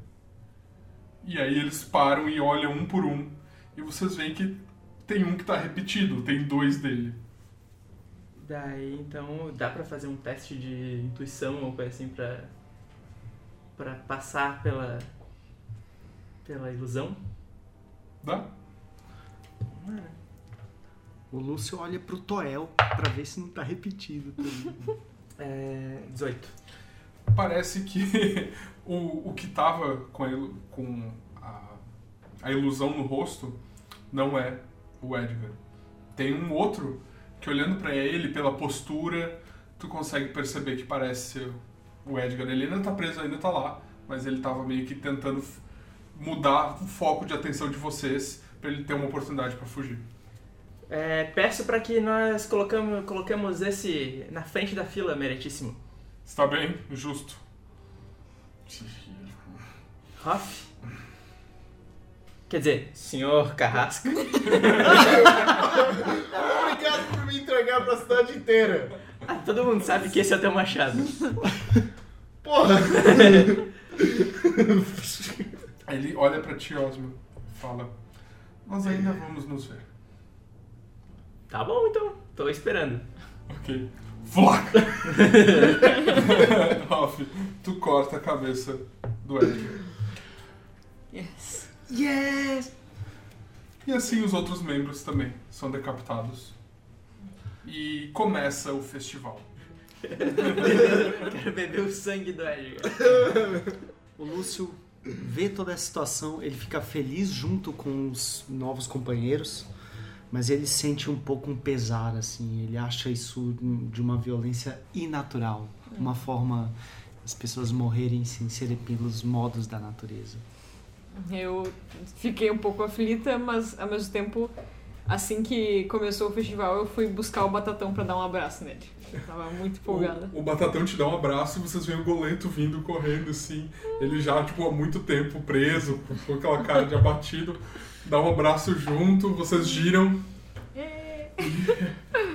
E aí eles param e olham um por um. E vocês veem que tem um que tá repetido, tem dois dele. Daí então dá pra fazer um teste de intuição ou coisa assim pra. pra passar pela. pela ilusão. Dá? O Lúcio olha pro Toel pra ver se não tá repetido. também. É. 18. Parece que o, o que tava com, a, com a, a ilusão no rosto não é o Edgar. Tem um outro que olhando pra ele pela postura, tu consegue perceber que parece ser o Edgar. Ele ainda tá preso, ainda tá lá, mas ele tava meio que tentando mudar o foco de atenção de vocês pra ele ter uma oportunidade pra fugir. É, peço pra que nós colocamos, coloquemos esse na frente da fila, meritíssimo. Está bem? Justo. Hoff? Quer dizer, senhor Carrasco. Entregar pra cidade inteira. Ah, todo mundo sabe que esse é o teu machado. Porra! Aí ele olha pra ti, Osmo, fala: Nós ainda vamos nos ver. Tá bom, então. Tô esperando. Ok. Vlac! Hoff, tu corta a cabeça do Edgar. Yes. yes! E assim os outros membros também são decapitados. E começa o festival. Quero beber o sangue do Edgar. O Lúcio vê toda essa situação, ele fica feliz junto com os novos companheiros, mas ele sente um pouco um pesar, assim, ele acha isso de uma violência inatural, uma forma as pessoas morrerem sem serem pelos modos da natureza. Eu fiquei um pouco aflita, mas ao mesmo tempo, assim que começou o festival, eu fui buscar o Batatão pra dar um abraço nele. Eu tava muito empolgada. O, o Batatão te dá um abraço e vocês veem o Goleto vindo correndo assim. Ele já, tipo, há muito tempo preso, com aquela cara de abatido. Dá um abraço junto, vocês giram É.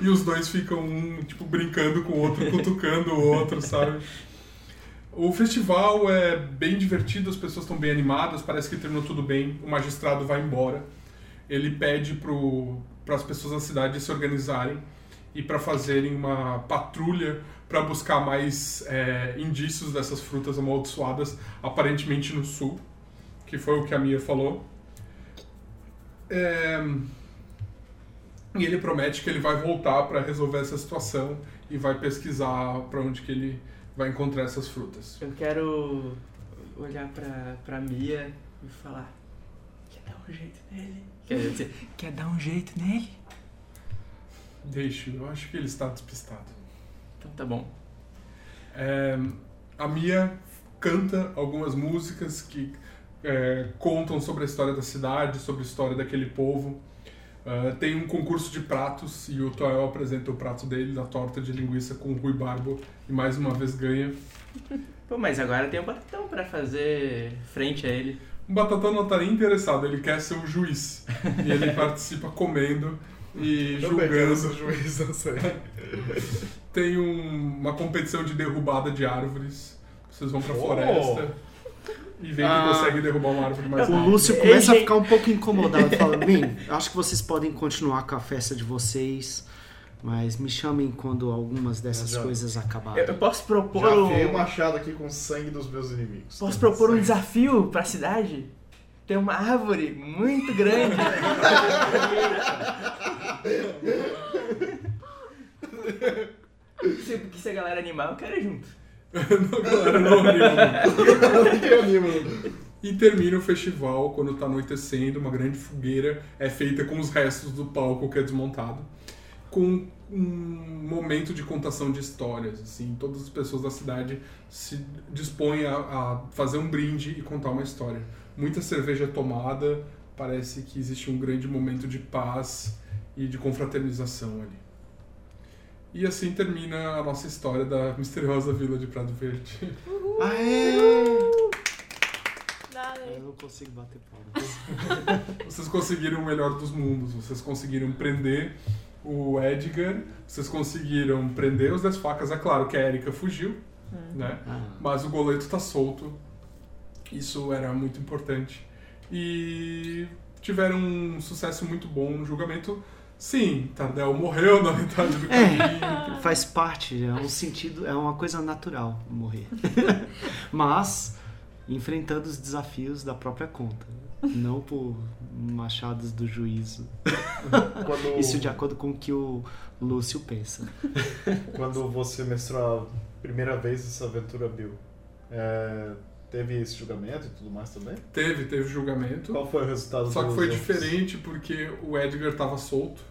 e os dois ficam um, tipo, brincando com o outro, cutucando o outro, sabe? O festival é bem divertido, as pessoas estão bem animadas, parece que terminou tudo bem. O magistrado vai embora. Ele pede para as pessoas da cidade se organizarem e para fazerem uma patrulha para buscar mais é, indícios dessas frutas amaldiçoadas, aparentemente no sul, que foi o que a Mia falou. É, E ele promete que ele vai voltar para resolver essa situação e vai pesquisar para onde que ele vai encontrar essas frutas. Eu quero olhar pra Mia e falar: Quer dar um jeito nele? Quer dizer, quer dar um jeito nele? Deixe, eu acho que ele está despistado. Então tá bom. É, a Mia canta algumas músicas que é, contam sobre a história da cidade, sobre a história daquele povo. É, tem um concurso de pratos e o Toel apresenta o prato dele, da torta de linguiça com o Rui Barbo, e mais uma vez ganha. Pô, mas agora tem um batatão pra fazer frente a ele. O Batatão não está nem interessado, ele quer ser o juiz. E ele participa comendo e julgando. esse juiz, não sei. Tem um- uma competição de derrubada de árvores. Vocês vão pra Oh! floresta e veem Ah. que consegue derrubar uma árvore mais O rápido. Lúcio Ei, começa a gente. ficar um pouco incomodado, fala, bem, acho que vocês podem continuar com a festa de vocês, mas me chamem quando algumas dessas Já. coisas acabarem. eu posso propor Já um. o machado aqui com o sangue dos meus inimigos. Posso propor um desafio pra cidade? Tem uma árvore muito grande. Se, porque se a galera animar, eu quero ir junto. Não, galera, não anima. Tem. E termina o festival quando tá anoitecendo, uma grande fogueira é feita com os restos do palco que é desmontado. Com um momento de contação de histórias, assim, todas as pessoas da cidade se dispõem a, a fazer um brinde e contar uma história. Muita cerveja é tomada, parece que existe um grande momento de paz e de confraternização ali. E assim termina a nossa história da misteriosa vila de Prado Verde. Aê! Nada. Eu não consigo bater palmas. Vocês conseguiram o melhor dos mundos. Vocês conseguiram prender o Edgar. Vocês conseguiram prender os 10 facas. É claro que a Erika fugiu, né? Ah, Mas o goleto tá solto. Isso era muito importante. E tiveram um sucesso muito bom no julgamento. Sim, Tardel morreu na metade do caminho. faz parte, é um sentido, é uma coisa natural morrer. Mas enfrentando os desafios da própria conta, não por machados do juízo. Quando, Isso de acordo com o que o Lúcio pensa. quando você mestrou a primeira vez essa aventura, Bill, é, teve esse julgamento e tudo mais também? Teve, teve julgamento. Qual foi o resultado Só que foi outros? diferente porque o Edgar tava solto.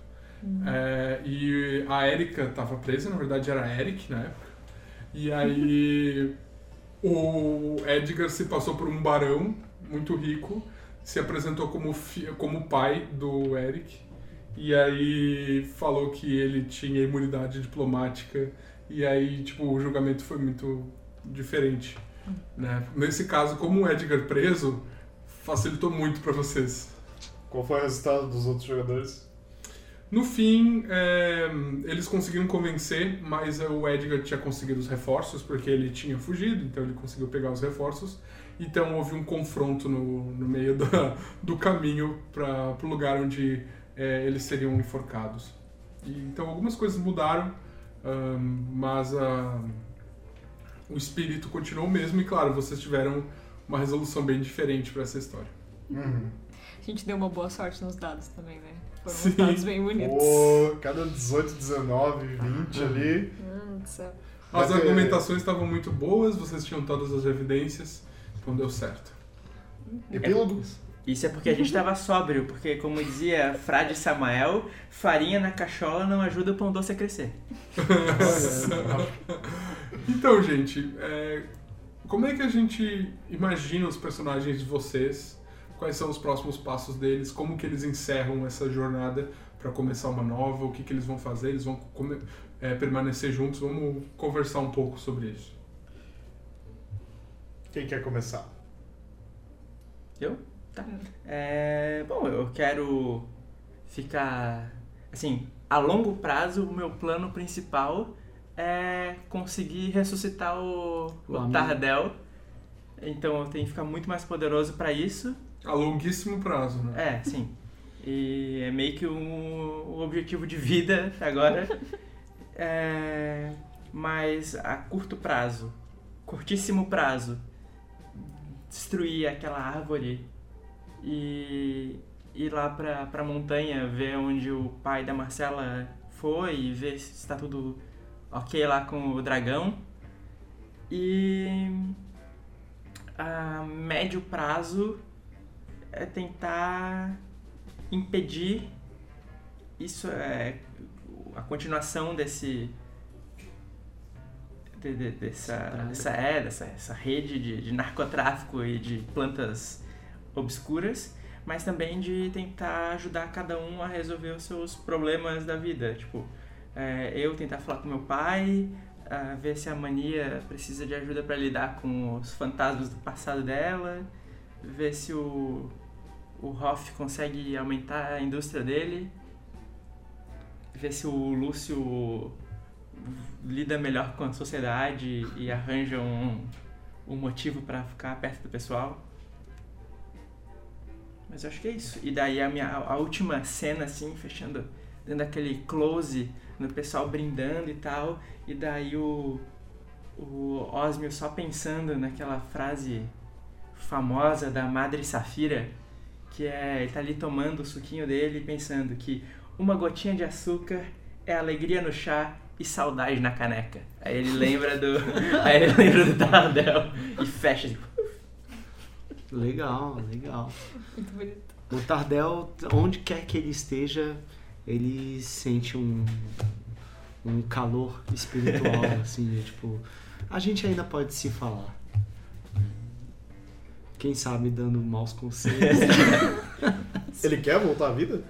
É, e a Erika tava presa, na verdade era a Eric na época. E aí o Edgar se passou por um barão muito rico, se apresentou como, como pai do Eric. E aí falou que ele tinha imunidade diplomática. E aí, tipo, o julgamento foi muito diferente. Né? Nesse caso, como o Edgar preso, facilitou muito pra vocês. Qual foi o resultado dos outros jogadores? No fim, é, eles conseguiram convencer, mas o Edgar tinha conseguido os reforços, porque ele tinha fugido, então ele conseguiu pegar os reforços. Então houve um confronto no, no meio da- do caminho para o lugar onde é, eles seriam enforcados. E, então algumas coisas mudaram, ahn, mas a- o espírito continuou o mesmo, e claro, vocês tiveram uma resolução bem diferente para essa história. Uhum. gente deu uma boa sorte nos dados também, né? Foram Sim. uns dados bem bonitos. Pô, cada 18, 19, 20 ali. Mano do céu. As é- argumentações estavam muito boas, vocês tinham todas as evidências, então deu certo. Epílogo? Isso é porque a gente tava sóbrio, porque como dizia Frade Samael, farinha na cachola não ajuda o pão doce a crescer. Então, gente, é, como é que a gente imagina os personagens de vocês? Quais são os próximos passos deles? Como que eles encerram essa jornada para começar uma nova? O que, que eles vão fazer? Eles vão come- é, permanecer juntos? Vamos conversar um pouco sobre isso. Quem quer começar? Eu? Tá. É, bom, eu quero ficar. Assim, a longo prazo, o meu plano principal é conseguir ressuscitar o, O o. Tardel. Então eu tenho que ficar muito mais poderoso pra isso. A longuíssimo prazo, né? É, sim. E é meio que um, objetivo de vida agora. É, mas a curto prazo, curtíssimo prazo, destruir aquela árvore e ir lá pra, pra montanha, ver onde o pai da Marcela foi e ver se está tudo ok lá com o dragão. E a médio prazo é tentar impedir isso é a continuação desse de- de- dessa, dessa, é, dessa essa rede de, de narcotráfico e de plantas obscuras, mas também de tentar ajudar cada um a resolver os seus problemas da vida. Tipo, é, eu tentar falar com meu pai, ver se a mania precisa de ajuda para lidar com os fantasmas do passado dela, ver se o, o Hoff consegue aumentar a indústria dele, ver se o Lúcio lida melhor com a sociedade e arranja um, um motivo para ficar perto do pessoal. Mas eu acho que é isso. E daí a minha a última cena assim, fechando dando aquele close no pessoal brindando e tal, e daí o o Osmio só pensando naquela frase famosa da Madre Safira, que é ele tá ali tomando o suquinho dele e pensando que uma gotinha de açúcar é alegria no chá e saudade na caneca. Aí ele lembra do aí ele lembra do Tardel e fecha tipo, Legal, legal. Muito bonito. O Tardel, onde quer que ele esteja, ele sente um, um calor espiritual, assim, de, tipo, a gente ainda pode se falar. Quem sabe dando maus conselhos. Ele quer voltar à vida?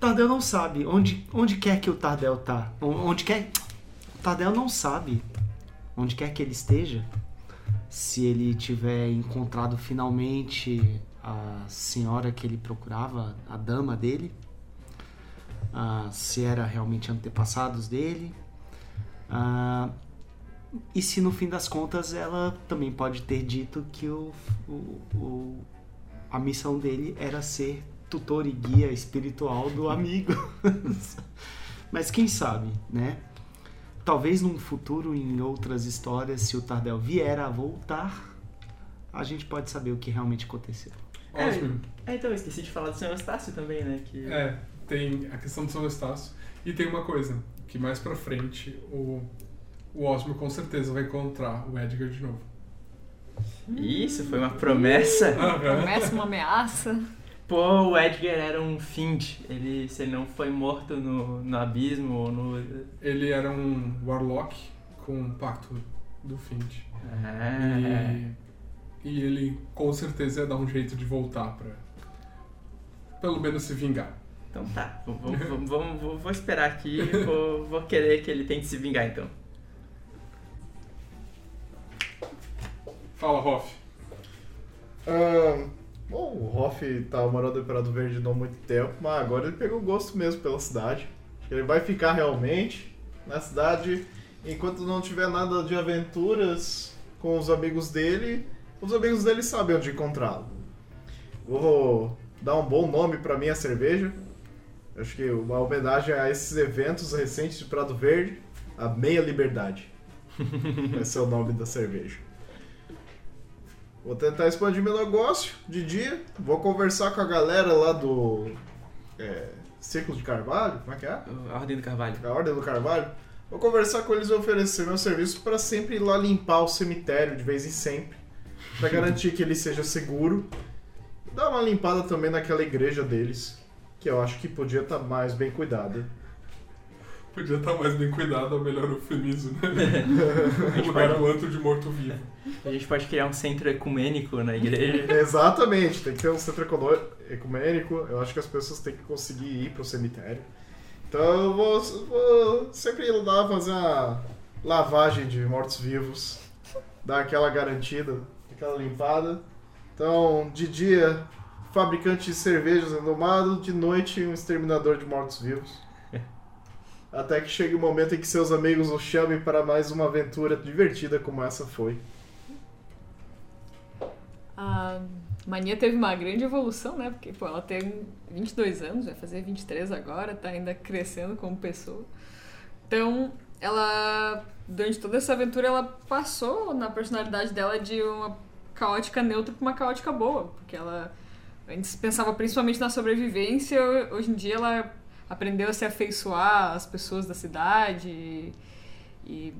Tardel não sabe onde, onde quer que o Tardel tá. Onde quer. O Tardel não sabe onde quer que ele esteja. Se ele tiver encontrado finalmente a senhora que ele procurava, a dama dele. ah, se era realmente antepassados dele. ah, e se no fim das contas ela também pode ter dito que o, o, o- a missão dele era ser tutor e guia espiritual do amigo. Mas quem sabe, né? Talvez num futuro, em outras histórias, se o Tardel vier a voltar, a gente pode saber o que realmente aconteceu. É. Ótimo. É, então, eu esqueci de falar do Sr. Eustácio também, né? Que... É, tem a questão do São Estácio. E tem uma coisa, que mais pra frente o, o Osmo com certeza vai encontrar o Edgar de novo. Isso, foi uma promessa. Aham. Começa uma ameaça. Pô, o Edgar era um fiend. Ele, se ele não foi morto no, no abismo ou no. Ele era um Warlock com um pacto do Find. Ah, E, e ele com certeza ia dar um jeito de voltar pra. Pelo menos se vingar. Então tá, vamos, vamos- vou, vou esperar aqui e vou, vou querer que ele tente se vingar então. Fala, Hoff. Ah, bom, o Hoff tá morando no Imperador Verde não há muito tempo, mas agora ele pegou gosto mesmo pela cidade. Ele vai ficar realmente na cidade enquanto não tiver nada de aventuras com os amigos dele. Os amigos dele sabem onde encontrá-lo. Vou dar um bom nome pra minha cerveja. Acho que uma homenagem a esses eventos recentes de Prado Verde, a Meia Liberdade. Vai ser o nome da cerveja. Vou tentar expandir meu negócio de dia. Vou conversar com a galera lá do é, Círculo de Carvalho. Como é que é? A Ordem do Carvalho. A Ordem do Carvalho. Vou conversar com eles e oferecer meu serviço para sempre ir lá limpar o cemitério de vez em sempre. Pra garantir que ele seja seguro. Dar uma limpada também naquela igreja deles. Que eu acho que podia estar mais bem cuidada. Podia estar mais bem cuidado, é o melhor eufemismo, né? Um lugar do antro de morto-vivo. A gente pode criar um centro ecumênico na igreja. Exatamente, tem que ter um centro ecumênico. Eu acho que as pessoas têm que conseguir ir pro cemitério. Então eu vou, vou sempre ir lá fazer uma lavagem de mortos-vivos, dar aquela garantida, aquela limpada. Então, de dia, fabricante de cervejas renomado, de noite, um exterminador de mortos-vivos. Até que chegue o momento em que seus amigos o chamem para mais uma aventura divertida como essa foi. A Mania teve uma grande evolução, né? Porque, pô, ela tem 22 anos, vai fazer 23 agora, tá ainda crescendo como pessoa. Então, ela, durante toda essa aventura, ela passou na personalidade dela de uma caótica neutra pra uma caótica boa. Porque ela antes pensava principalmente na sobrevivência, hoje em dia ela aprendeu a se afeiçoar às pessoas da cidade e, e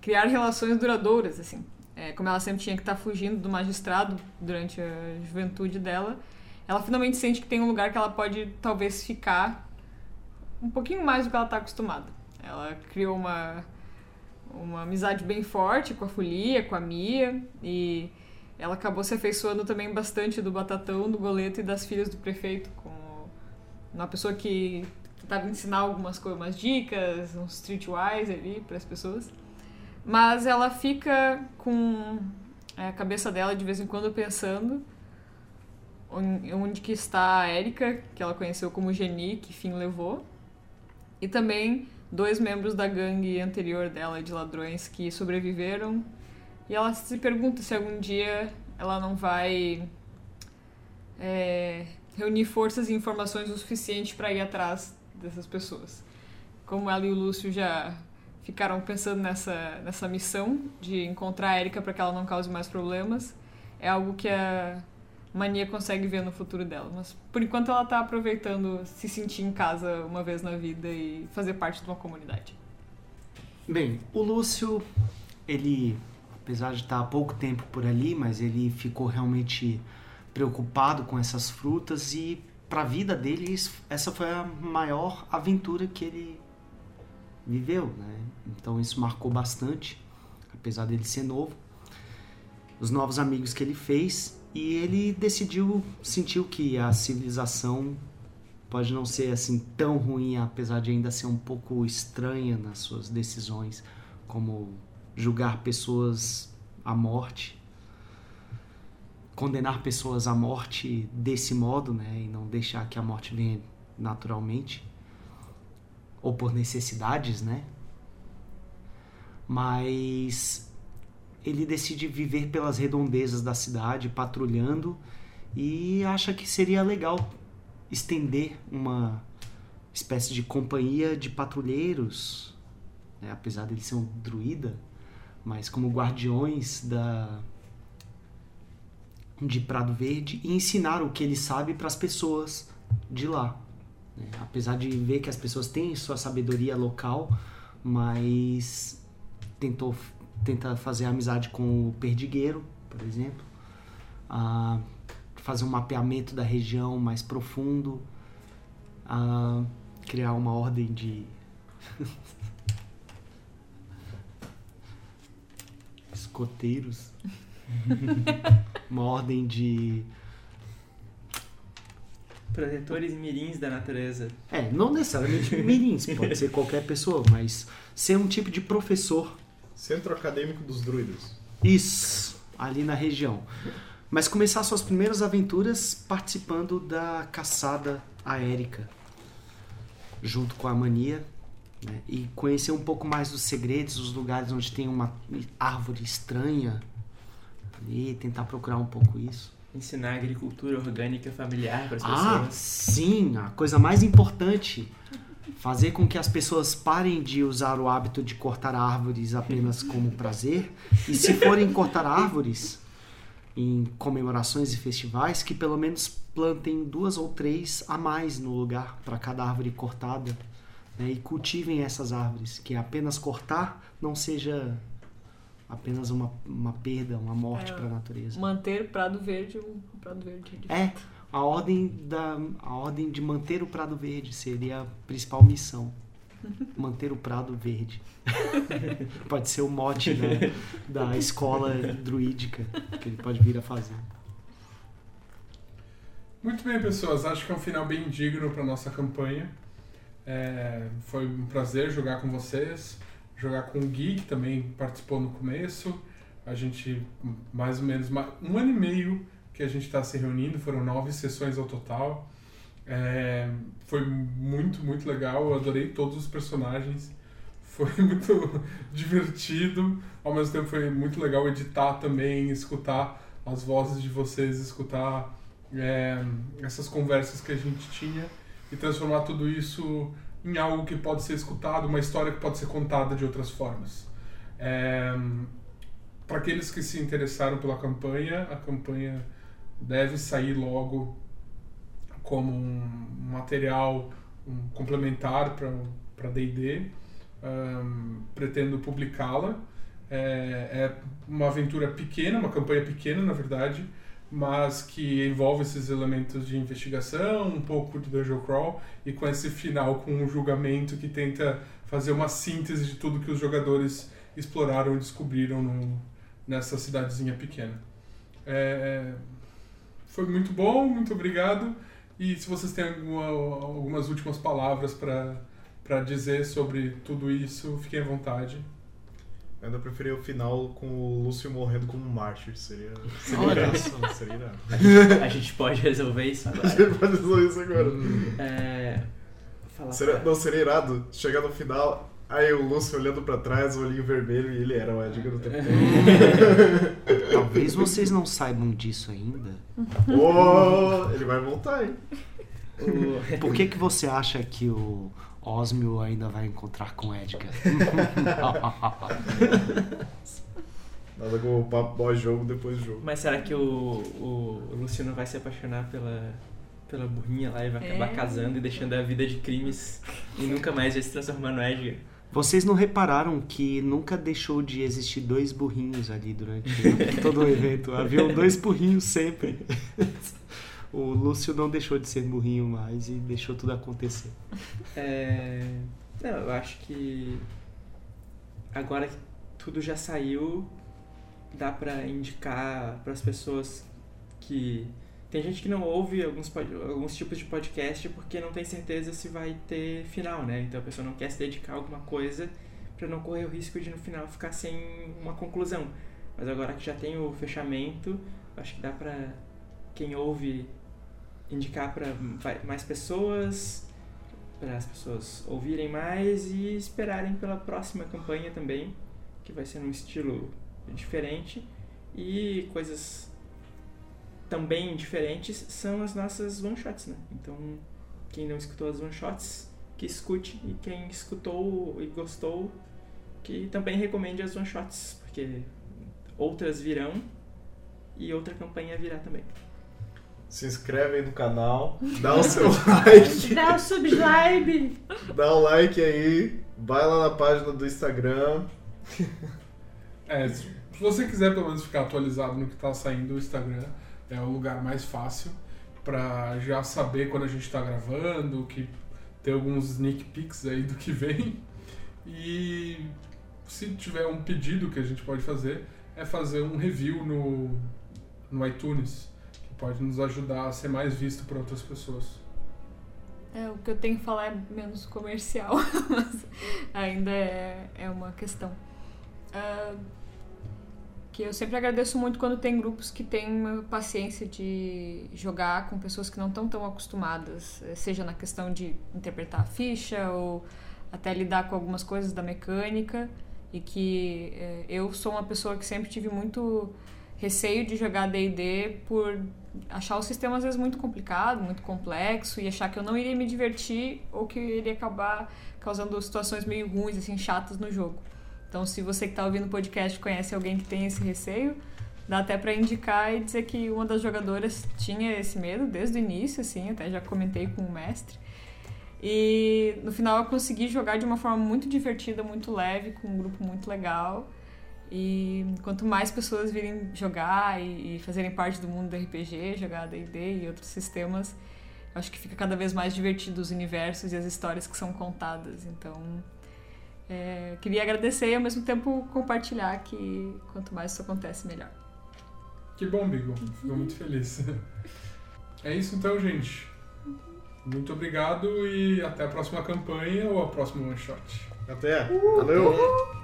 criar relações duradouras, assim. É, como ela sempre tinha que estar fugindo do magistrado durante a juventude dela, ela finalmente sente que tem um lugar que ela pode talvez ficar um pouquinho mais do que ela está acostumada. Ela criou uma, uma amizade bem forte com a Folia, com a Mia, e ela acabou se afeiçoando também bastante do Batatão, do Goleto e das filhas do prefeito, com uma pessoa que tentava ensinar algumas coisas, umas dicas, uns streetwise ali para as pessoas. Mas ela fica com a cabeça dela de vez em quando pensando onde que está a Erika, que ela conheceu como Geni, que fim levou, e também dois membros da gangue anterior dela de ladrões que sobreviveram. E ela se pergunta se algum dia ela não vai é, reunir forças e informações o suficiente para ir atrás dessas pessoas. Como ela e o Lúcio já ficaram pensando nessa, nessa missão de encontrar a Erika para que ela não cause mais problemas. É algo que a Mania consegue ver no futuro dela. Mas por enquanto ela está aproveitando se sentir em casa uma vez na vida e fazer parte de uma comunidade. Bem, o Lúcio, ele, apesar de estar há pouco tempo por ali, mas ele ficou realmente preocupado com essas frutas e para a vida dele essa foi a maior aventura que ele viveu, né? Então isso marcou bastante, apesar dele ser novo. Os novos amigos que ele fez e ele decidiu, sentiu que a civilização pode não ser assim tão ruim, apesar de ainda ser um pouco estranha nas suas decisões, como julgar pessoas à morte, condenar pessoas à morte desse modo, né, e não deixar que a morte venha naturalmente ou por necessidades, né? Mas ele decide viver pelas redondezas da cidade, patrulhando, e acha que seria legal estender uma espécie de companhia de patrulheiros, né? apesar dele ser um druida, mas como guardiões da de Prado Verde e ensinar o que ele sabe para as pessoas de lá. Né? Apesar de ver que as pessoas têm sua sabedoria local, mas tentou tenta fazer amizade com o perdigueiro, por exemplo, fazer um mapeamento da região mais profundo, criar uma ordem de escoteiros, uma ordem de Protetores mirins da natureza. É, não necessariamente mirins, pode ser qualquer pessoa, mas ser um tipo de professor. Centro Acadêmico dos Druidas. Isso, ali na região. Mas começar suas primeiras aventuras participando da caçada aérica, junto com a Mania, né? e conhecer um pouco mais dos segredos, os lugares onde tem uma árvore estranha, e tentar procurar um pouco isso. Ensinar agricultura orgânica familiar para as Ah, pessoas. sim, a coisa mais importante. Fazer com que as pessoas parem de usar o hábito de cortar árvores apenas como prazer. E se forem cortar árvores, em comemorações e festivais que pelo menos plantem duas ou três a mais no lugar para cada árvore cortada né, e cultivem essas árvores, que apenas cortar não seja apenas uma, uma perda, uma morte É, para a natureza. Manter Prado Verde um Prado Verde de É, a ordem, da, a ordem de manter o prado verde seria a principal missão. Manter o prado verde. pode ser o mote da, da escola druídica que ele pode vir a fazer. Muito bem, pessoas. Acho que é um final bem digno para nossa campanha. É, foi um prazer jogar com vocês, jogar com o Gui, que também participou no começo. A gente, mais ou menos, um ano e meio que a gente está se reunindo, foram nove sessões ao total. É, foi muito, muito legal. Eu adorei todos os personagens. Foi muito divertido. Ao mesmo tempo, foi muito legal editar também, escutar as vozes de vocês, escutar é, essas conversas que a gente tinha e transformar tudo isso em algo que pode ser escutado, uma história que pode ser contada de outras formas. É, Para aqueles que se interessaram pela campanha, a campanha deve sair logo como um material um complementar para D&D. Ahn, pretendo publicá-la. É, é uma aventura pequena, uma campanha pequena, na verdade, mas que envolve esses elementos de investigação, um pouco de dungeon crawl e com esse final com um julgamento que tenta fazer uma síntese de tudo que os jogadores exploraram e descobriram no, nessa cidadezinha pequena. É, foi muito bom, muito obrigado. E se vocês têm alguma- algumas últimas palavras para dizer sobre tudo isso, fiquem à vontade. Eu ainda preferia o final com o Lúcio morrendo como um mártir. Seria. Seria Olha irado. Seria irado. A gente, a gente pode resolver isso A agora. gente pode resolver isso agora. É, falar Seria, pra- não, seria irado chegar no final, aí o Lúcio olhando pra trás, o olhinho vermelho, e ele era o Edgar o tempo todo. Talvez vocês não saibam disso ainda. oh, ele vai voltar, hein? o- Por que, que você acha que o Osmio ainda vai encontrar com Edgar? Nada como o papo pós-jogo depois do jogo. Mas será que o, o, Luciano vai se apaixonar pela, pela burrinha lá e vai acabar É. casando e deixando a vida de crimes e nunca mais vai se transformar no Edgar? Vocês não repararam que nunca deixou de existir dois burrinhos ali durante todo o evento? Haviam dois burrinhos sempre. O Lúcio não deixou de ser burrinho mais e deixou tudo acontecer. É... Não, eu acho que agora que tudo já saiu, dá pra indicar pras pessoas que tem gente que não ouve alguns, alguns tipos de podcast porque não tem certeza se vai ter final, né? Então a pessoa não quer se dedicar a alguma coisa pra não correr o risco de no final ficar sem uma conclusão. Mas agora que já tem o fechamento, acho que dá pra quem ouve indicar pra vai- mais pessoas, para as pessoas ouvirem mais e esperarem pela próxima campanha também, que vai ser num estilo diferente e coisas também diferentes são as nossas one shots, né? Então, quem não escutou as one shots, que escute e quem escutou e gostou, que também recomende as one shots, porque outras virão e outra campanha virá também. Se inscreve aí no canal, dá o seu like, Dá o subscribe! dá o like aí, vai lá na página do Instagram. É, se você quiser pelo menos ficar atualizado no que tá saindo, o Instagram é o lugar mais fácil pra já saber quando a gente tá gravando, que ter alguns sneak peeks aí do que vem. E se tiver um pedido que a gente pode fazer, é fazer um review no, no iTunes, pode nos ajudar a ser mais visto por outras pessoas. É, o que eu tenho que falar é menos comercial, mas ainda é, é uma questão. Ah, que eu sempre agradeço muito quando tem grupos que têm paciência de jogar com pessoas que não estão tão acostumadas, seja na questão de interpretar a ficha ou até lidar com algumas coisas da mecânica e que eh, eu sou uma pessoa que sempre tive muito receio de jogar D&D por achar o sistema às vezes muito complicado, muito complexo e achar que eu não iria me divertir ou que iria acabar causando situações meio ruins, assim, chatas no jogo. Então, se você que está ouvindo o podcast conhece alguém que tem esse receio, Dá até pra indicar e dizer que uma das jogadoras tinha esse medo desde o início, assim, até já comentei com o mestre. E no final eu consegui jogar de uma forma muito divertida, muito leve, com um grupo muito legal. E quanto mais pessoas virem jogar e, e fazerem parte do mundo do RPG, jogar D&D e outros sistemas, acho que fica cada vez mais divertido os universos e as histórias que são contadas. Então, é, queria agradecer e ao mesmo tempo compartilhar que quanto mais isso acontece, melhor. Que bom, Bigo. Fico muito feliz. É isso então, gente. Muito obrigado e até a próxima campanha ou a próxima one shot. Até. Valeu.